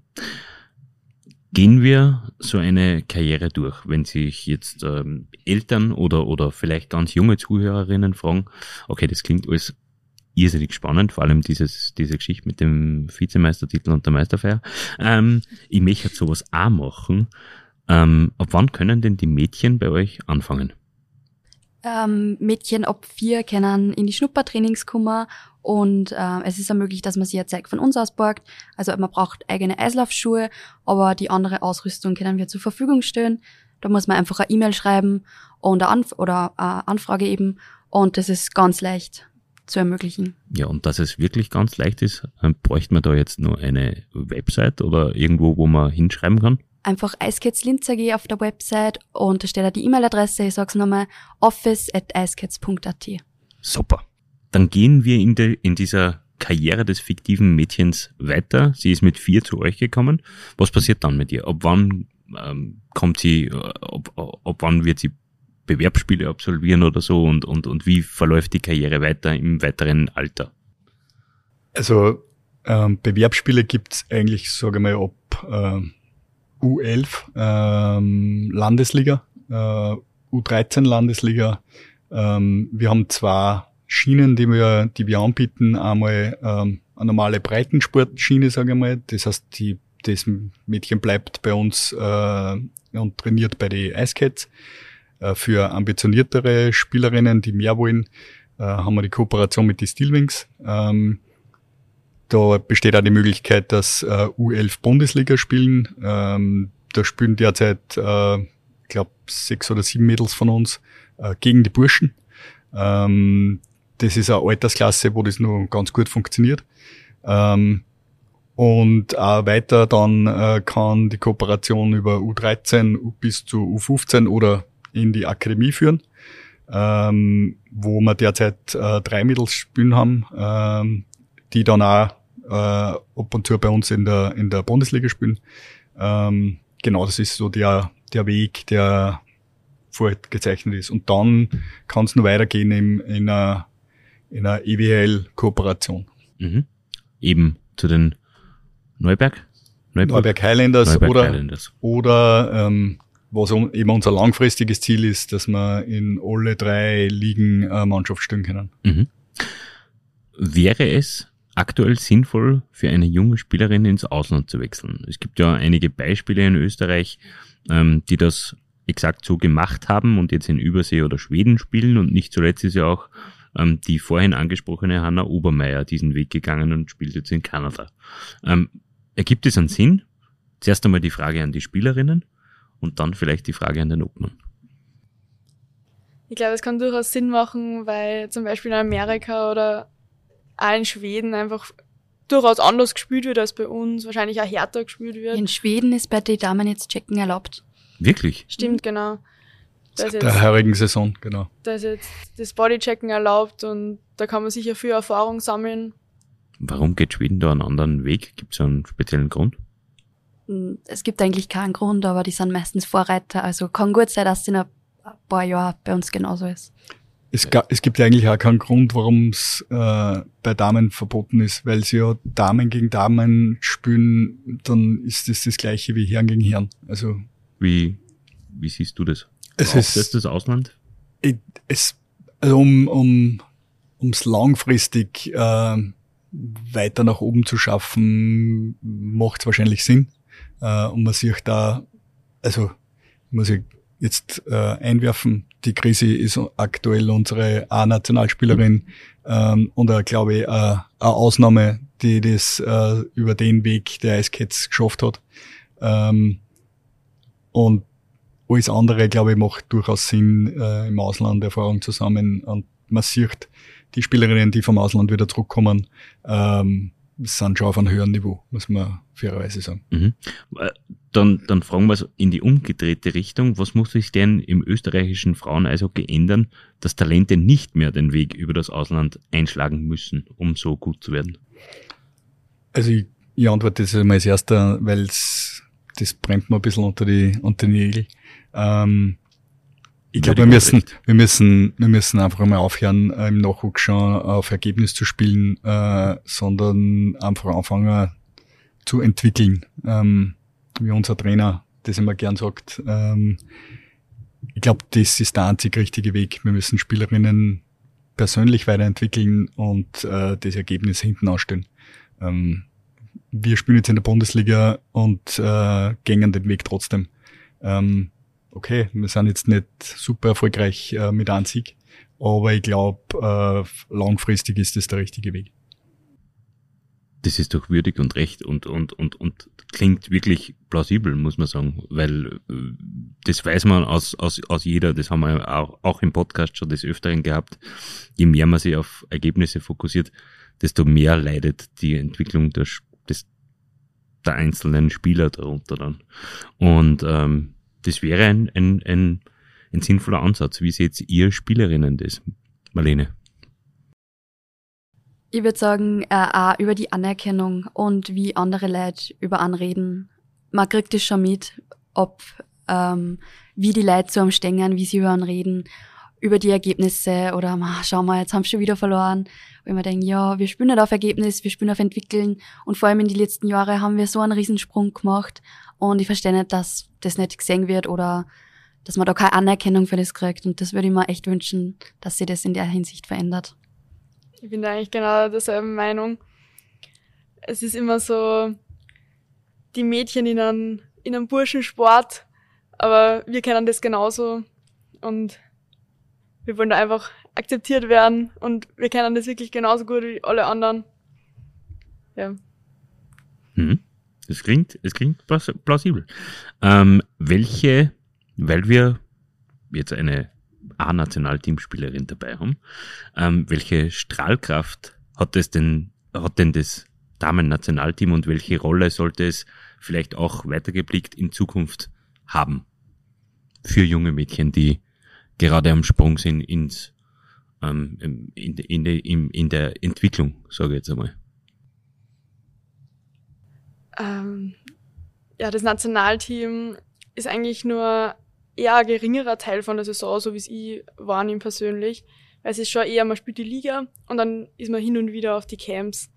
Gehen wir so eine Karriere durch, wenn sich jetzt ähm, Eltern oder, oder vielleicht ganz junge Zuhörerinnen fragen, okay, das klingt alles irrsinnig spannend, vor allem dieses, diese Geschichte mit dem Vizemeistertitel und der Meisterfeier. Ähm, ich möchte sowas auch machen. Ähm, ab wann können denn die Mädchen bei euch anfangen? Ähm, Mädchen ab vier können in die Schnuppertrainings kommen und äh, es ist auch möglich, dass man sich ein Zeug von uns aus borgt. Also man braucht eigene Eislaufschuhe, aber die andere Ausrüstung können wir zur Verfügung stellen. Da muss man einfach eine E-Mail schreiben und eine Anf oder eine Anfrage eben und das ist ganz leicht zu ermöglichen. Ja, und dass es wirklich ganz leicht ist, bräuchte man da jetzt nur eine Website oder irgendwo, wo man hinschreiben kann? Einfach Linz AG auf der Website und da steht auch die E-Mail-Adresse, ich sag's nochmal, office at eiskats.at. Super. Dann gehen wir in, de, in dieser Karriere des fiktiven Mädchens weiter. Sie ist mit vier zu euch gekommen. Was passiert dann mit ihr? Ab wann ähm, kommt sie, äh, ab, ab wann wird sie Bewerbsspiele absolvieren oder so und, und, und wie verläuft die Karriere weiter im weiteren Alter? Also ähm, Bewerbsspiele gibt's eigentlich, sage ich mal, ab ähm, U11 ähm, Landesliga, äh, U13 Landesliga. Ähm, wir haben zwei Schienen, die wir, die wir anbieten. Einmal ähm, eine normale Breitensportschiene, sage ich mal. Das heißt, die, das Mädchen bleibt bei uns äh, und trainiert bei den Icecats. Äh, für ambitioniertere Spielerinnen, die mehr wollen, äh, haben wir die Kooperation mit den Steelwings. Ähm, da besteht auch die Möglichkeit, dass äh, U11 Bundesliga spielen. Ähm, da spielen derzeit, äh, ich glaube, sechs oder sieben Mädels von uns äh, gegen die Burschen. Ähm, das ist eine Altersklasse, wo das nur ganz gut funktioniert. Ähm, und auch weiter dann äh, kann die Kooperation über U13 bis zu U15 oder in die Akademie führen, ähm, wo wir derzeit äh, drei Mädels spielen haben, ähm, die dann auch äh, ab und zu bei uns in der, in der Bundesliga spielen. Ähm, genau, das ist so der, der Weg, der vorgezeichnet ist. Und dann kann es nur weitergehen in, in einer, in einer EWL-Kooperation. Mhm. Eben zu den Neuberg? Neuberg, Neuberg Highlanders Neuberg oder, Highlanders. oder ähm, was eben unser langfristiges Ziel ist, dass wir in alle drei Ligen äh, Mannschaft stellen können. Mhm. Wäre es aktuell sinnvoll für eine junge Spielerin ins Ausland zu wechseln? Es gibt ja einige Beispiele in Österreich, ähm, die das exakt so gemacht haben und jetzt in Übersee oder Schweden spielen und nicht zuletzt ist ja auch ähm, die vorhin angesprochene Hanna Obermeier diesen Weg gegangen und spielt jetzt in Kanada. Ähm, ergibt es einen Sinn? Zuerst einmal die Frage an die Spielerinnen und dann vielleicht die Frage an den Obmann. Ich glaube, es kann durchaus Sinn machen, weil zum Beispiel in Amerika oder auch in Schweden einfach durchaus anders gespielt wird als bei uns, wahrscheinlich auch härter gespielt wird. In Schweden ist bei den Damen jetzt Checken erlaubt. Wirklich? Stimmt, genau. Seit der heurigen Saison, genau. Da ist jetzt das Bodychecken erlaubt und da kann man sicher viel Erfahrung sammeln. Warum geht Schweden da einen anderen Weg? Gibt es einen speziellen Grund? Es gibt eigentlich keinen Grund, aber die sind meistens Vorreiter. Also kann gut sein, dass es in ein paar Jahren bei uns genauso ist. Es, ga, es gibt ja eigentlich auch keinen Grund, warum es äh, bei Damen verboten ist, weil sie ja Damen gegen Damen spielen, dann ist das das gleiche wie Herren gegen Herren. Also wie, wie siehst du das? Es ist das das Ausland? Es, also um, um ums langfristig äh, weiter nach oben zu schaffen, macht es wahrscheinlich Sinn. Äh, und man sieht da, also muss ich jetzt äh, einwerfen, die Krise ist aktuell unsere A-Nationalspielerin ähm, und äh, glaube ich, äh, eine Ausnahme, die das äh, über den Weg der Icecats geschafft hat. Ähm, und alles andere, glaube ich, macht durchaus Sinn, äh, im Ausland Erfahrung zu sammeln. Und man sieht, die Spielerinnen, die vom Ausland wieder zurückkommen, ähm, sind schon auf einem höheren Niveau, muss man fairerweise sagen. Mhm. Äh, dann, dann fragen wir es in die umgedrehte Richtung. Was muss sich denn im österreichischen Fraueneishockey ändern, dass Talente nicht mehr den Weg über das Ausland einschlagen müssen, um so gut zu werden? Also ich, ich antworte das einmal als erster, weil das brennt mir ein bisschen unter die, unter die Nägel. Ähm, ich glaube, wir müssen, wir müssen, wir müssen einfach mal aufhören, äh, im Nachwuchs schon auf Ergebnis zu spielen, äh, sondern einfach anfangen zu entwickeln. Ähm, wie unser Trainer das immer gern sagt. Ähm, ich glaube, das ist der einzig richtige Weg. Wir müssen Spielerinnen persönlich weiterentwickeln und äh, das Ergebnis hinten ausstellen. Ähm, wir spielen jetzt in der Bundesliga und äh, gängen den Weg trotzdem. Ähm, okay, wir sind jetzt nicht super erfolgreich äh, mit einem aber ich glaube, äh, langfristig ist das der richtige Weg. Das ist doch würdig und recht und, und, und, und klingt wirklich plausibel, muss man sagen, weil äh, das weiß man aus, aus, aus jeder, das haben wir auch, auch im Podcast schon des Öfteren gehabt, je mehr man sich auf Ergebnisse fokussiert, desto mehr leidet die Entwicklung der, des, der einzelnen Spieler darunter dann. Und ähm, das wäre ein, ein, ein, ein sinnvoller Ansatz. Wie seht ihr Spielerinnen das, Marlene? Ich würde sagen, äh, auch über die Anerkennung und wie andere Leute über anreden. Man kriegt es schon mit, ob ähm, wie die Leute so am Stängern, wie sie über reden, über die Ergebnisse oder ma, schau mal, jetzt haben sie schon wieder verloren. Wenn man denkt, ja, wir spielen nicht auf Ergebnis, wir spielen auf Entwickeln und vor allem in den letzten Jahren haben wir so einen Riesensprung gemacht und ich verstehe nicht, dass das nicht gesehen wird oder dass man da keine Anerkennung für das kriegt. Und das würde ich mir echt wünschen, dass sich das in der Hinsicht verändert. Ich bin da eigentlich genau derselben Meinung. Es ist immer so, die Mädchen in einem, in einem Burschensport, aber wir kennen das genauso und wir wollen da einfach akzeptiert werden und wir kennen das wirklich genauso gut wie alle anderen. Ja. Mhm. Es klingt, es klingt plausibel. Ähm, welche, weil wir jetzt eine A-Nationalteamspielerin dabei haben, ähm, welche Strahlkraft hat es denn, hat denn das Damen-Nationalteam und welche Rolle sollte es vielleicht auch weitergeblickt in Zukunft haben für junge Mädchen, die gerade am Sprung sind ins, ähm, in, in, in, in der Entwicklung, sage ich jetzt einmal? Ähm, ja, das Nationalteam ist eigentlich nur eher ein geringerer Teil von der Saison, so wie es ich wahrnehme persönlich. Weil es ist schon eher, man spielt die Liga und dann ist man hin und wieder auf die Camps.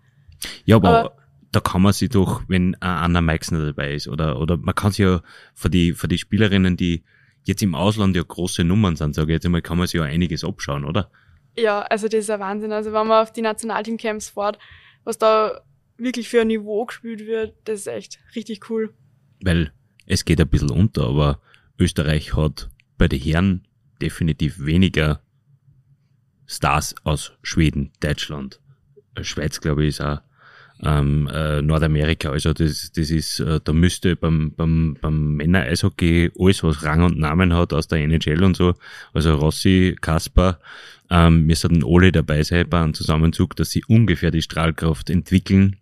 Ja, aber, aber da kann man sich doch, wenn Anna Meixner dabei ist, oder, oder man kann sich ja für die, für die Spielerinnen, die jetzt im Ausland ja große Nummern sind, sage ich jetzt einmal, kann man sich ja einiges abschauen, oder? Ja, also das ist ein Wahnsinn. Also wenn man auf die Nationalteam-Camps fährt, was da wirklich für ein Niveau gespielt wird, das ist echt richtig cool. Weil es geht ein bisschen unter, aber Österreich hat bei den Herren definitiv weniger Stars aus Schweden, Deutschland, Schweiz, glaube ich, ist auch ähm, äh, Nordamerika. Also das, das ist, äh, da müsste beim, beim, beim Männer-Eishockey alles, was Rang und Namen hat aus der NHL und so, also Rossi, Kasper, ähm, wir sollten alle dabei sein bei einem Zusammenzug, dass sie ungefähr die Strahlkraft entwickeln,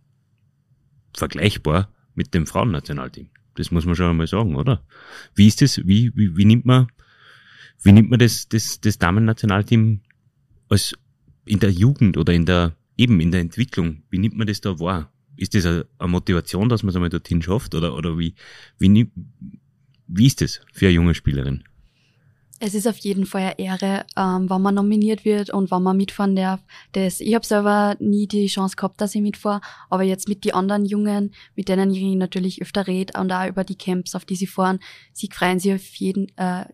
vergleichbar mit dem Frauennationalteam. Das muss man schon einmal sagen, oder? Wie ist das, wie, wie, wie nimmt man, wie nimmt man das, das, das Damen-Nationalteam als in der Jugend oder in der, eben in der Entwicklung, wie nimmt man das da wahr? Ist das eine, eine Motivation, dass man es einmal dorthin schafft? Oder, oder wie, wie, wie ist das für eine junge Spielerin? Es ist auf jeden Fall eine Ehre, ähm, wenn man nominiert wird und wenn man mitfahren darf. Das, ich habe selber nie die Chance gehabt, dass ich mitfahre, aber jetzt mit den anderen Jungen, mit denen ich natürlich öfter rede und auch über die Camps, auf die sie fahren, sie freuen sich auf jeden, äh,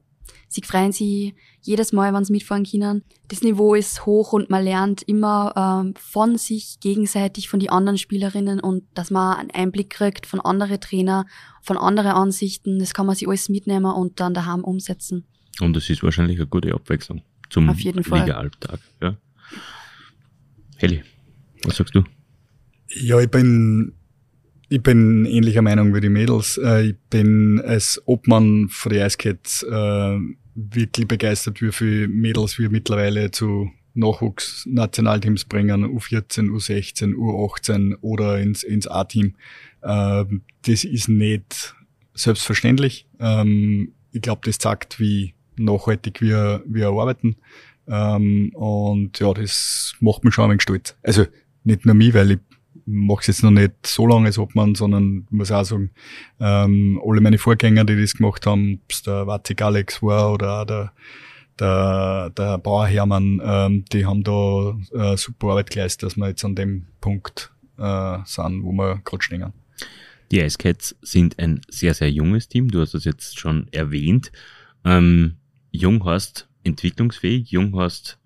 sie freuen sich jedes Mal, wenn sie mitfahren können. Das Niveau ist hoch und man lernt immer ähm, von sich gegenseitig, von den anderen Spielerinnen und dass man einen Einblick kriegt von anderen Trainer, von anderen Ansichten. Das kann man sich alles mitnehmen und dann daheim umsetzen. Und es ist wahrscheinlich eine gute Abwechslung zum Liga-Alltag. Ja. Heli, was sagst du? Ja, ich bin, ich bin ähnlicher Meinung wie die Mädels. Äh, ich bin als Obmann von den Eiskets äh, wirklich begeistert, wie viele Mädels wir mittlerweile zu Nachwuchs-Nationalteams bringen, U14, U16, U18 oder ins, ins A-Team. Äh, das ist nicht selbstverständlich. Ähm, ich glaube, das zeigt, wie nachhaltig wir, wir arbeiten. Ähm, und ja, das macht mich schon ein wenig stolz. Also nicht nur mich, weil ich mache es jetzt noch nicht so lange als Obmann, sondern muss auch sagen, ähm, alle meine Vorgänger, die das gemacht haben, ob es der Watzig Alex war oder auch der, der, der Bauer Hermann, ähm, die haben da äh, super Arbeit geleistet, dass wir jetzt an dem Punkt äh, sind, wo wir gerade stehen. Die Ice Cats sind ein sehr, sehr junges Team. Du hast das jetzt schon erwähnt. Ähm, jung heißt entwicklungsfähig, jung heißt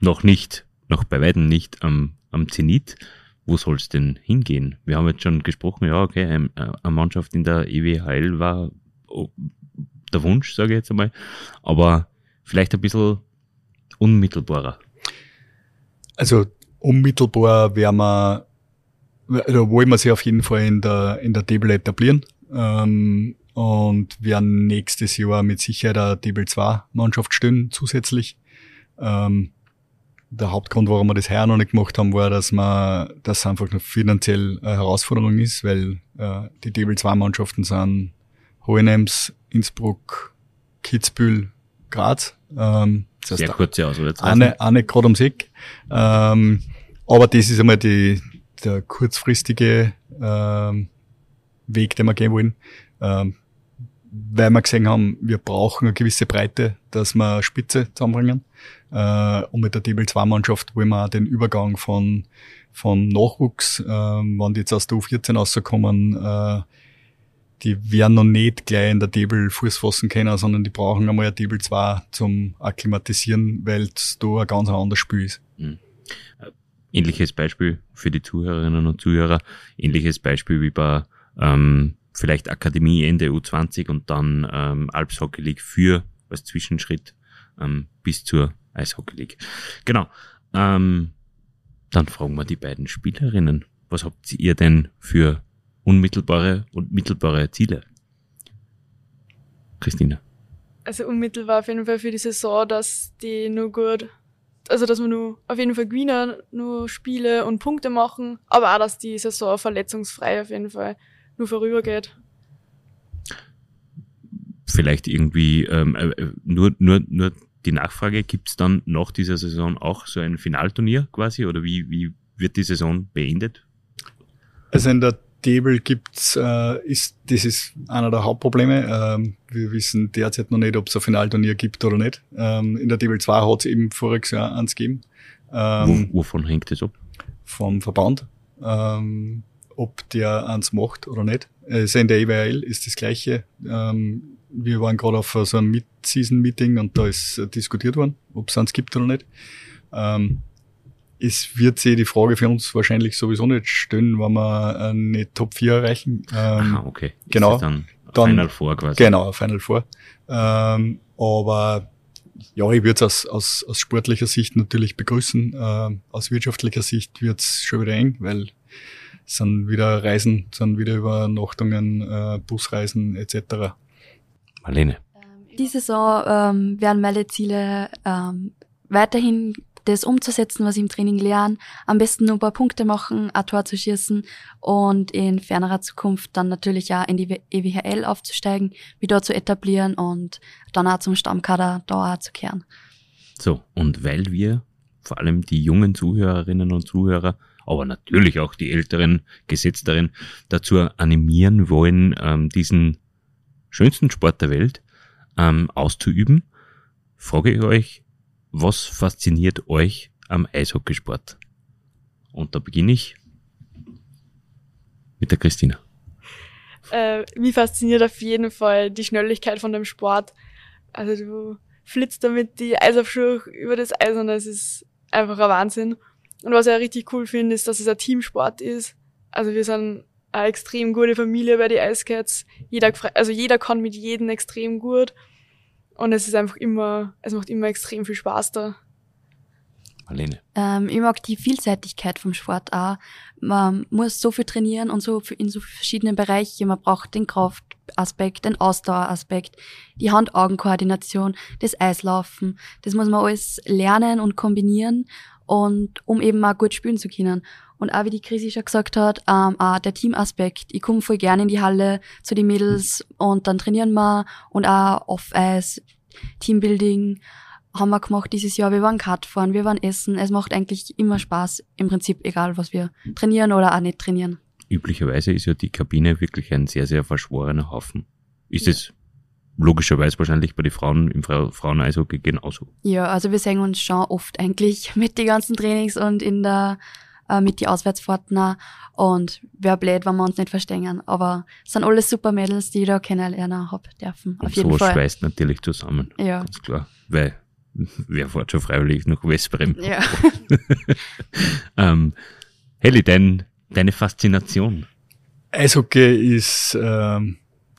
noch nicht, noch bei weitem nicht am, am Zenit. Wo soll es denn hingehen? Wir haben jetzt schon gesprochen, ja, okay, äh, eine Mannschaft in der EWHL war oh, der Wunsch, sage ich jetzt einmal, aber vielleicht ein bisschen unmittelbarer. Also unmittelbar wäre man, da wollen wir sich auf jeden Fall in der, in der Table etablieren. Ähm, und werden nächstes Jahr mit Sicherheit eine Table 2 Mannschaft stehen, zusätzlich. Ähm, der Hauptgrund, warum wir das heuer noch nicht gemacht haben, war, dass man, das einfach eine Herausforderung ist, weil äh, die Table 2 Mannschaften sind Hohenems, Innsbruck, Kitzbühel, Graz. Ähm, das heißt, Sehr kurze Auswahl. Eine, eine gerade ums Eck. Ähm, aber das ist einmal die, der kurzfristige ähm, Weg, den wir gehen wollen. Ähm, weil wir gesehen haben, wir brauchen eine gewisse Breite, dass wir Spitze zusammenbringen. Äh, und mit der DB2-Mannschaft wollen wir auch den Übergang von, von Nachwuchs, äh, wenn die jetzt aus der U14 rauskommen, äh, die werden noch nicht gleich in der Table Fuß fassen können, sondern die brauchen einmal eine Table 2 zum Akklimatisieren, weil es da ein ganz anderes Spiel ist. Mhm. Ähnliches Beispiel für die Zuhörerinnen und Zuhörer, ähnliches Beispiel wie bei ähm, vielleicht Akademie Ende U20 und dann ähm, Alps Hockey League für als Zwischenschritt ähm, bis zur Eishockey League. Genau. Ähm, dann fragen wir die beiden Spielerinnen, was habt ihr denn für unmittelbare und mittelbare Ziele? Christina. Also unmittelbar auf jeden Fall für die Saison, dass die nur gut, also dass wir nur auf jeden Fall gewinnen, nur Spiele und Punkte machen, aber auch, dass die Saison verletzungsfrei auf jeden Fall nur vorübergeht. Vielleicht irgendwie ähm, äh, nur, nur, nur die Nachfrage, gibt es dann nach dieser Saison auch so ein Finalturnier quasi oder wie, wie wird die Saison beendet? Also in der Table gibt's, äh, ist, das ist einer der Hauptprobleme. Ähm, wir wissen derzeit noch nicht, ob es ein Finalturnier gibt oder nicht. Ähm, in der Table 2 hat es eben voriges Jahr eins gegeben. Ähm, Wo, wovon hängt das ab? Vom Verband. Ähm, ob der eins macht oder nicht. Also in der EWL ist das Gleiche. Ähm, wir waren gerade auf so einem Mid-Season-Meeting und da ist äh, diskutiert worden, ob es eins gibt oder nicht. Ähm, es wird sich die Frage für uns wahrscheinlich sowieso nicht stellen, wenn wir eine Top 4 erreichen. Ähm, Aha, okay. Ist genau. Dann, dann Final Four quasi. Genau, Final Four. Ähm, aber ja, ich würde es aus, aus, aus sportlicher Sicht natürlich begrüßen. Ähm, aus wirtschaftlicher Sicht wird es schon wieder eng, weil sind wieder Reisen, sind wieder Übernachtungen, äh, Busreisen etc. Marlene. Ähm, die Saison ähm, werden meine Ziele ähm, weiterhin das umzusetzen, was ich im Training lerne, am besten nur ein paar Punkte machen, ein Tor zu schießen und in fernerer Zukunft dann natürlich auch in die EWHL aufzusteigen, mich dort zu etablieren und dann auch zum Stammkader da auch zu kehren. So, und weil wir vor allem die jungen Zuhörerinnen und Zuhörer aber natürlich auch die älteren Gesetzteren dazu animieren wollen, ähm, diesen schönsten Sport der Welt ähm, auszuüben, frage ich euch, was fasziniert euch am Eishockeysport? Und da beginne ich mit der Christina. Äh, mich fasziniert auf jeden Fall die Schnelligkeit von dem Sport. Also du flitzt damit die Eisaufschuhe über das Eis und das ist einfach ein Wahnsinn. Und was ich auch richtig cool finde, ist, dass es ein Teamsport ist. Also wir sind eine extrem gute Familie bei den Icecats. Jeder, also jeder kann mit jedem extrem gut. Und es ist einfach immer, es macht immer extrem viel Spaß da. Marlene. Ähm, ich mag die Vielseitigkeit vom Sport auch. Man muss so viel trainieren und so in so verschiedenen Bereichen. Man braucht den Kraftaspekt, den Ausdaueraspekt, die Hand-Augen-Koordination, das Eislaufen. Das muss man alles lernen und kombinieren und um eben mal gut spielen zu können. Und auch wie die Chrissy schon gesagt hat, ähm, auch der Teamaspekt. Ich komme voll gerne in die Halle zu den Mädels und dann trainieren wir und auch Off-Eis, Teambuilding haben wir gemacht dieses Jahr. Wir waren Kart fahren, wir waren essen. Es macht eigentlich immer Spaß, im Prinzip egal, was wir trainieren oder auch nicht trainieren. Üblicherweise ist ja die Kabine wirklich ein sehr, sehr verschworener Haufen. Ist es logischerweise wahrscheinlich bei den Frauen im Fra Frauen-Eishockey genauso. Ja, also wir sehen uns schon oft eigentlich [LAUGHS] mit den ganzen Trainings und in der äh, mit die Auswärtsfahrten auch. und wäre blöd, wenn wir uns nicht verstehen. Aber es sind alles super Mädels, die ich da kennenlernen hab dürfen. Auf und jeden sowas Fall. schweißt natürlich zusammen. Ja. Ganz klar. Weil [LAUGHS] wer fährt schon freiwillig nach Westbrem? Ja. [LAUGHS] ähm, Heli, dein, deine Faszination. Eishockey ist, ähm,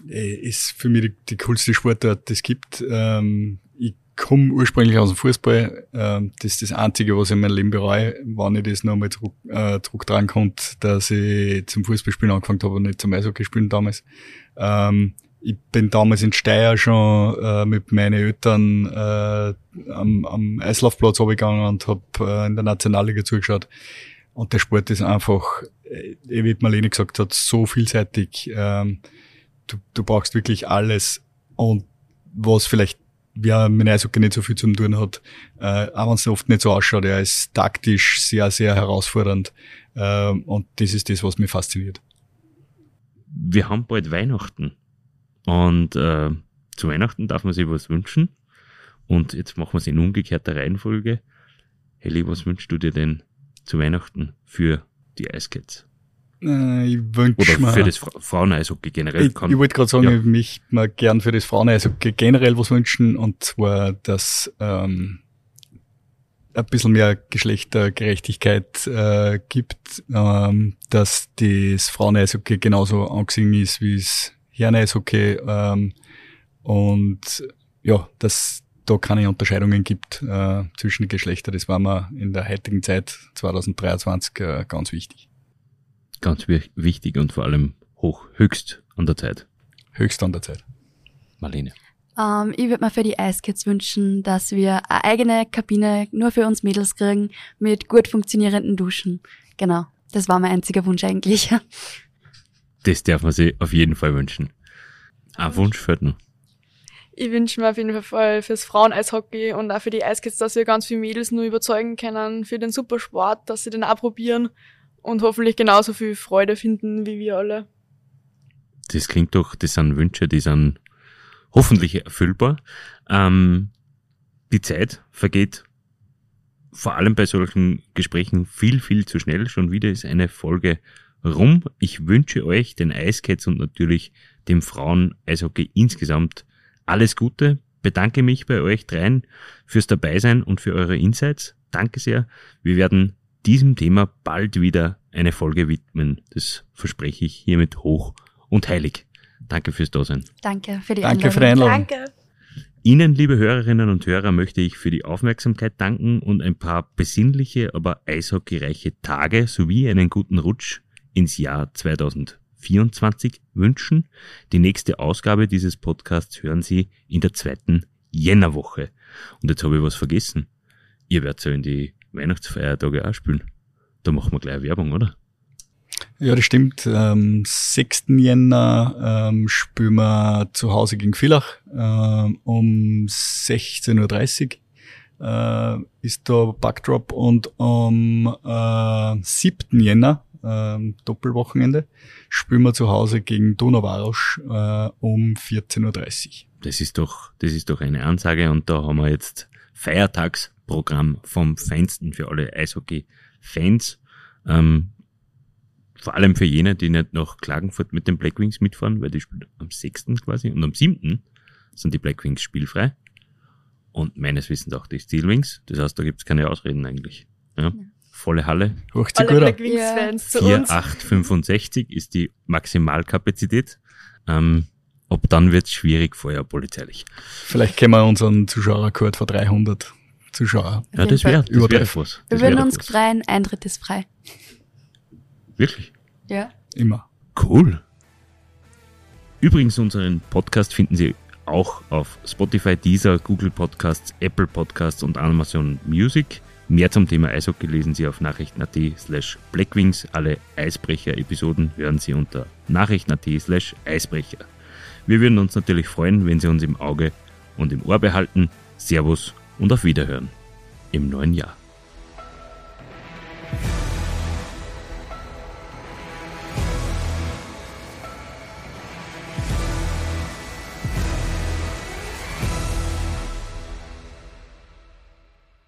ist für mich die, die coolste Sportart, die es gibt. Ähm, ich komme ursprünglich aus dem Fußball. Ähm, das ist das Einzige, was ich in meinem Leben bereue, wann ich das nochmal Druck, äh, Druck dran konnte, dass ich zum Fußballspielen angefangen habe und nicht zum Eishockey spielen damals. Ähm, ich bin damals in Steyr schon äh, mit meinen Eltern äh, am, am Eislaufplatz runtergegangen und habe äh, in der Nationalliga zugeschaut. Und der Sport ist einfach, äh, wie Marlene gesagt hat, so vielseitig. Ähm, du, du brauchst wirklich alles. Und was vielleicht wer mit Eishockey nicht so viel zu tun hat, äh, auch wenn es oft nicht so ausschaut, er ist taktisch sehr, sehr herausfordernd. Äh, und das ist das, was mich fasziniert. Wir haben bald Weihnachten. Und äh, zu Weihnachten darf man sich was wünschen. Und jetzt machen wir es in umgekehrter Reihenfolge. Heli, was wünschst du dir denn zu Weihnachten für die Icecats? Äh, ich wünsche Oder für das Fra Fraueneishockey generell. Ich, ich wollte gerade sagen, ja. ich mich mal gern für das Fraueneishockey generell was wünschen. Und zwar, dass ähm, ein bisschen mehr Geschlechtergerechtigkeit äh, gibt, ähm, dass das Fraueneishockey genauso angesehen ist wie es Herren-Eishockey ähm, und ja, dass da keine Unterscheidungen gibt äh, zwischen den Geschlechtern. Das war mir in der heutigen Zeit 2023 äh, ganz wichtig. Ganz wi wichtig und vor allem hoch, höchst an der Zeit. Höchst an der Zeit. Marlene. Ähm, ich würde mir für die Ice Kids wünschen, dass wir eine eigene Kabine nur für uns Mädels kriegen mit gut funktionierenden Duschen. Genau. Das war mein einziger Wunsch eigentlich. [LAUGHS] Das darf man sich auf jeden Fall wünschen. Ein Wunsch fehlt noch. Ich wünsche mir auf jeden Fall fürs Frauen-Eishockey und auch für die Eiskids, dass wir ganz viele Mädels nur überzeugen können für den Supersport, dass sie den auch probieren und hoffentlich genauso viel Freude finden wie wir alle. Das klingt doch, das sind Wünsche, die sind hoffentlich erfüllbar. Ähm, die Zeit vergeht vor allem bei solchen Gesprächen viel, viel zu schnell. Schon wieder ist eine Folge rum. Ich wünsche euch, den Eiscats und natürlich dem Frauen-Eishockey insgesamt alles Gute. Bedanke mich bei euch dreien fürs Dabeisein und für eure Insights. Danke sehr. Wir werden diesem Thema bald wieder eine Folge widmen. Das verspreche ich hiermit hoch und heilig. Danke fürs Dasein. Danke für die Danke Einladung. für die Einladung. Danke. Ihnen, liebe Hörerinnen und Hörer, möchte ich für die Aufmerksamkeit danken und ein paar besinnliche, aber eishockeyreiche Tage sowie einen guten Rutsch ins Jahr 2024 wünschen. Die nächste Ausgabe dieses Podcasts hören Sie in der zweiten Jännerwoche. Und jetzt habe ich was vergessen. Ihr werdet ja in die Weihnachtsfeiertage auch spielen. Da machen wir gleich Werbung, oder? Ja, das stimmt. Am 6. Jänner ähm, spielen wir zu Hause gegen Villach ähm, um 16.30 Uhr äh, ist da Backdrop und am äh, 7. Jänner, äh, Doppelwochenende, spielen wir zu Hause gegen Donauwarosch äh, um 14.30 Uhr. das ist doch, das ist doch eine Ansage und da haben wir jetzt Feiertagsprogramm vom Feinsten für alle Eishockey-Fans. Ähm, vor allem für jene, die nicht nach Klagenfurt mit den Blackwings mitfahren, weil die spielen am 6. quasi und am 7. sind die Blackwings spielfrei. Und meines Wissens auch die Steelwings. Das heißt, da gibt's keine Ausreden eigentlich. Ja. Volle Halle. Hoch sich Alle gut an. Black Wings Fans zu uns. 4865 ist die Maximalkapazität. Ähm, ob dann wird's schwierig, vorher polizeilich. Vielleicht können wir unseren Zuschauerrekord von 300 Zuschauer. Ja, das wäre das wär Übertreffen. was. Wir Das würden wär uns was. freuen, Eintritt ist frei. Wirklich? Ja. Immer. Cool. Übrigens, unseren Podcast finden Sie auch auf Spotify, Deezer, Google Podcasts, Apple Podcasts und Amazon Music. Mehr zum Thema Eishockey lesen Sie auf nachrichten.at slash blackwings. Alle Eisbrecher-Episoden hören Sie unter nachrichten.at slash Eisbrecher. Wir würden uns natürlich freuen, wenn Sie uns im Auge und im Ohr behalten. Servus und auf Wiederhören im neuen Jahr.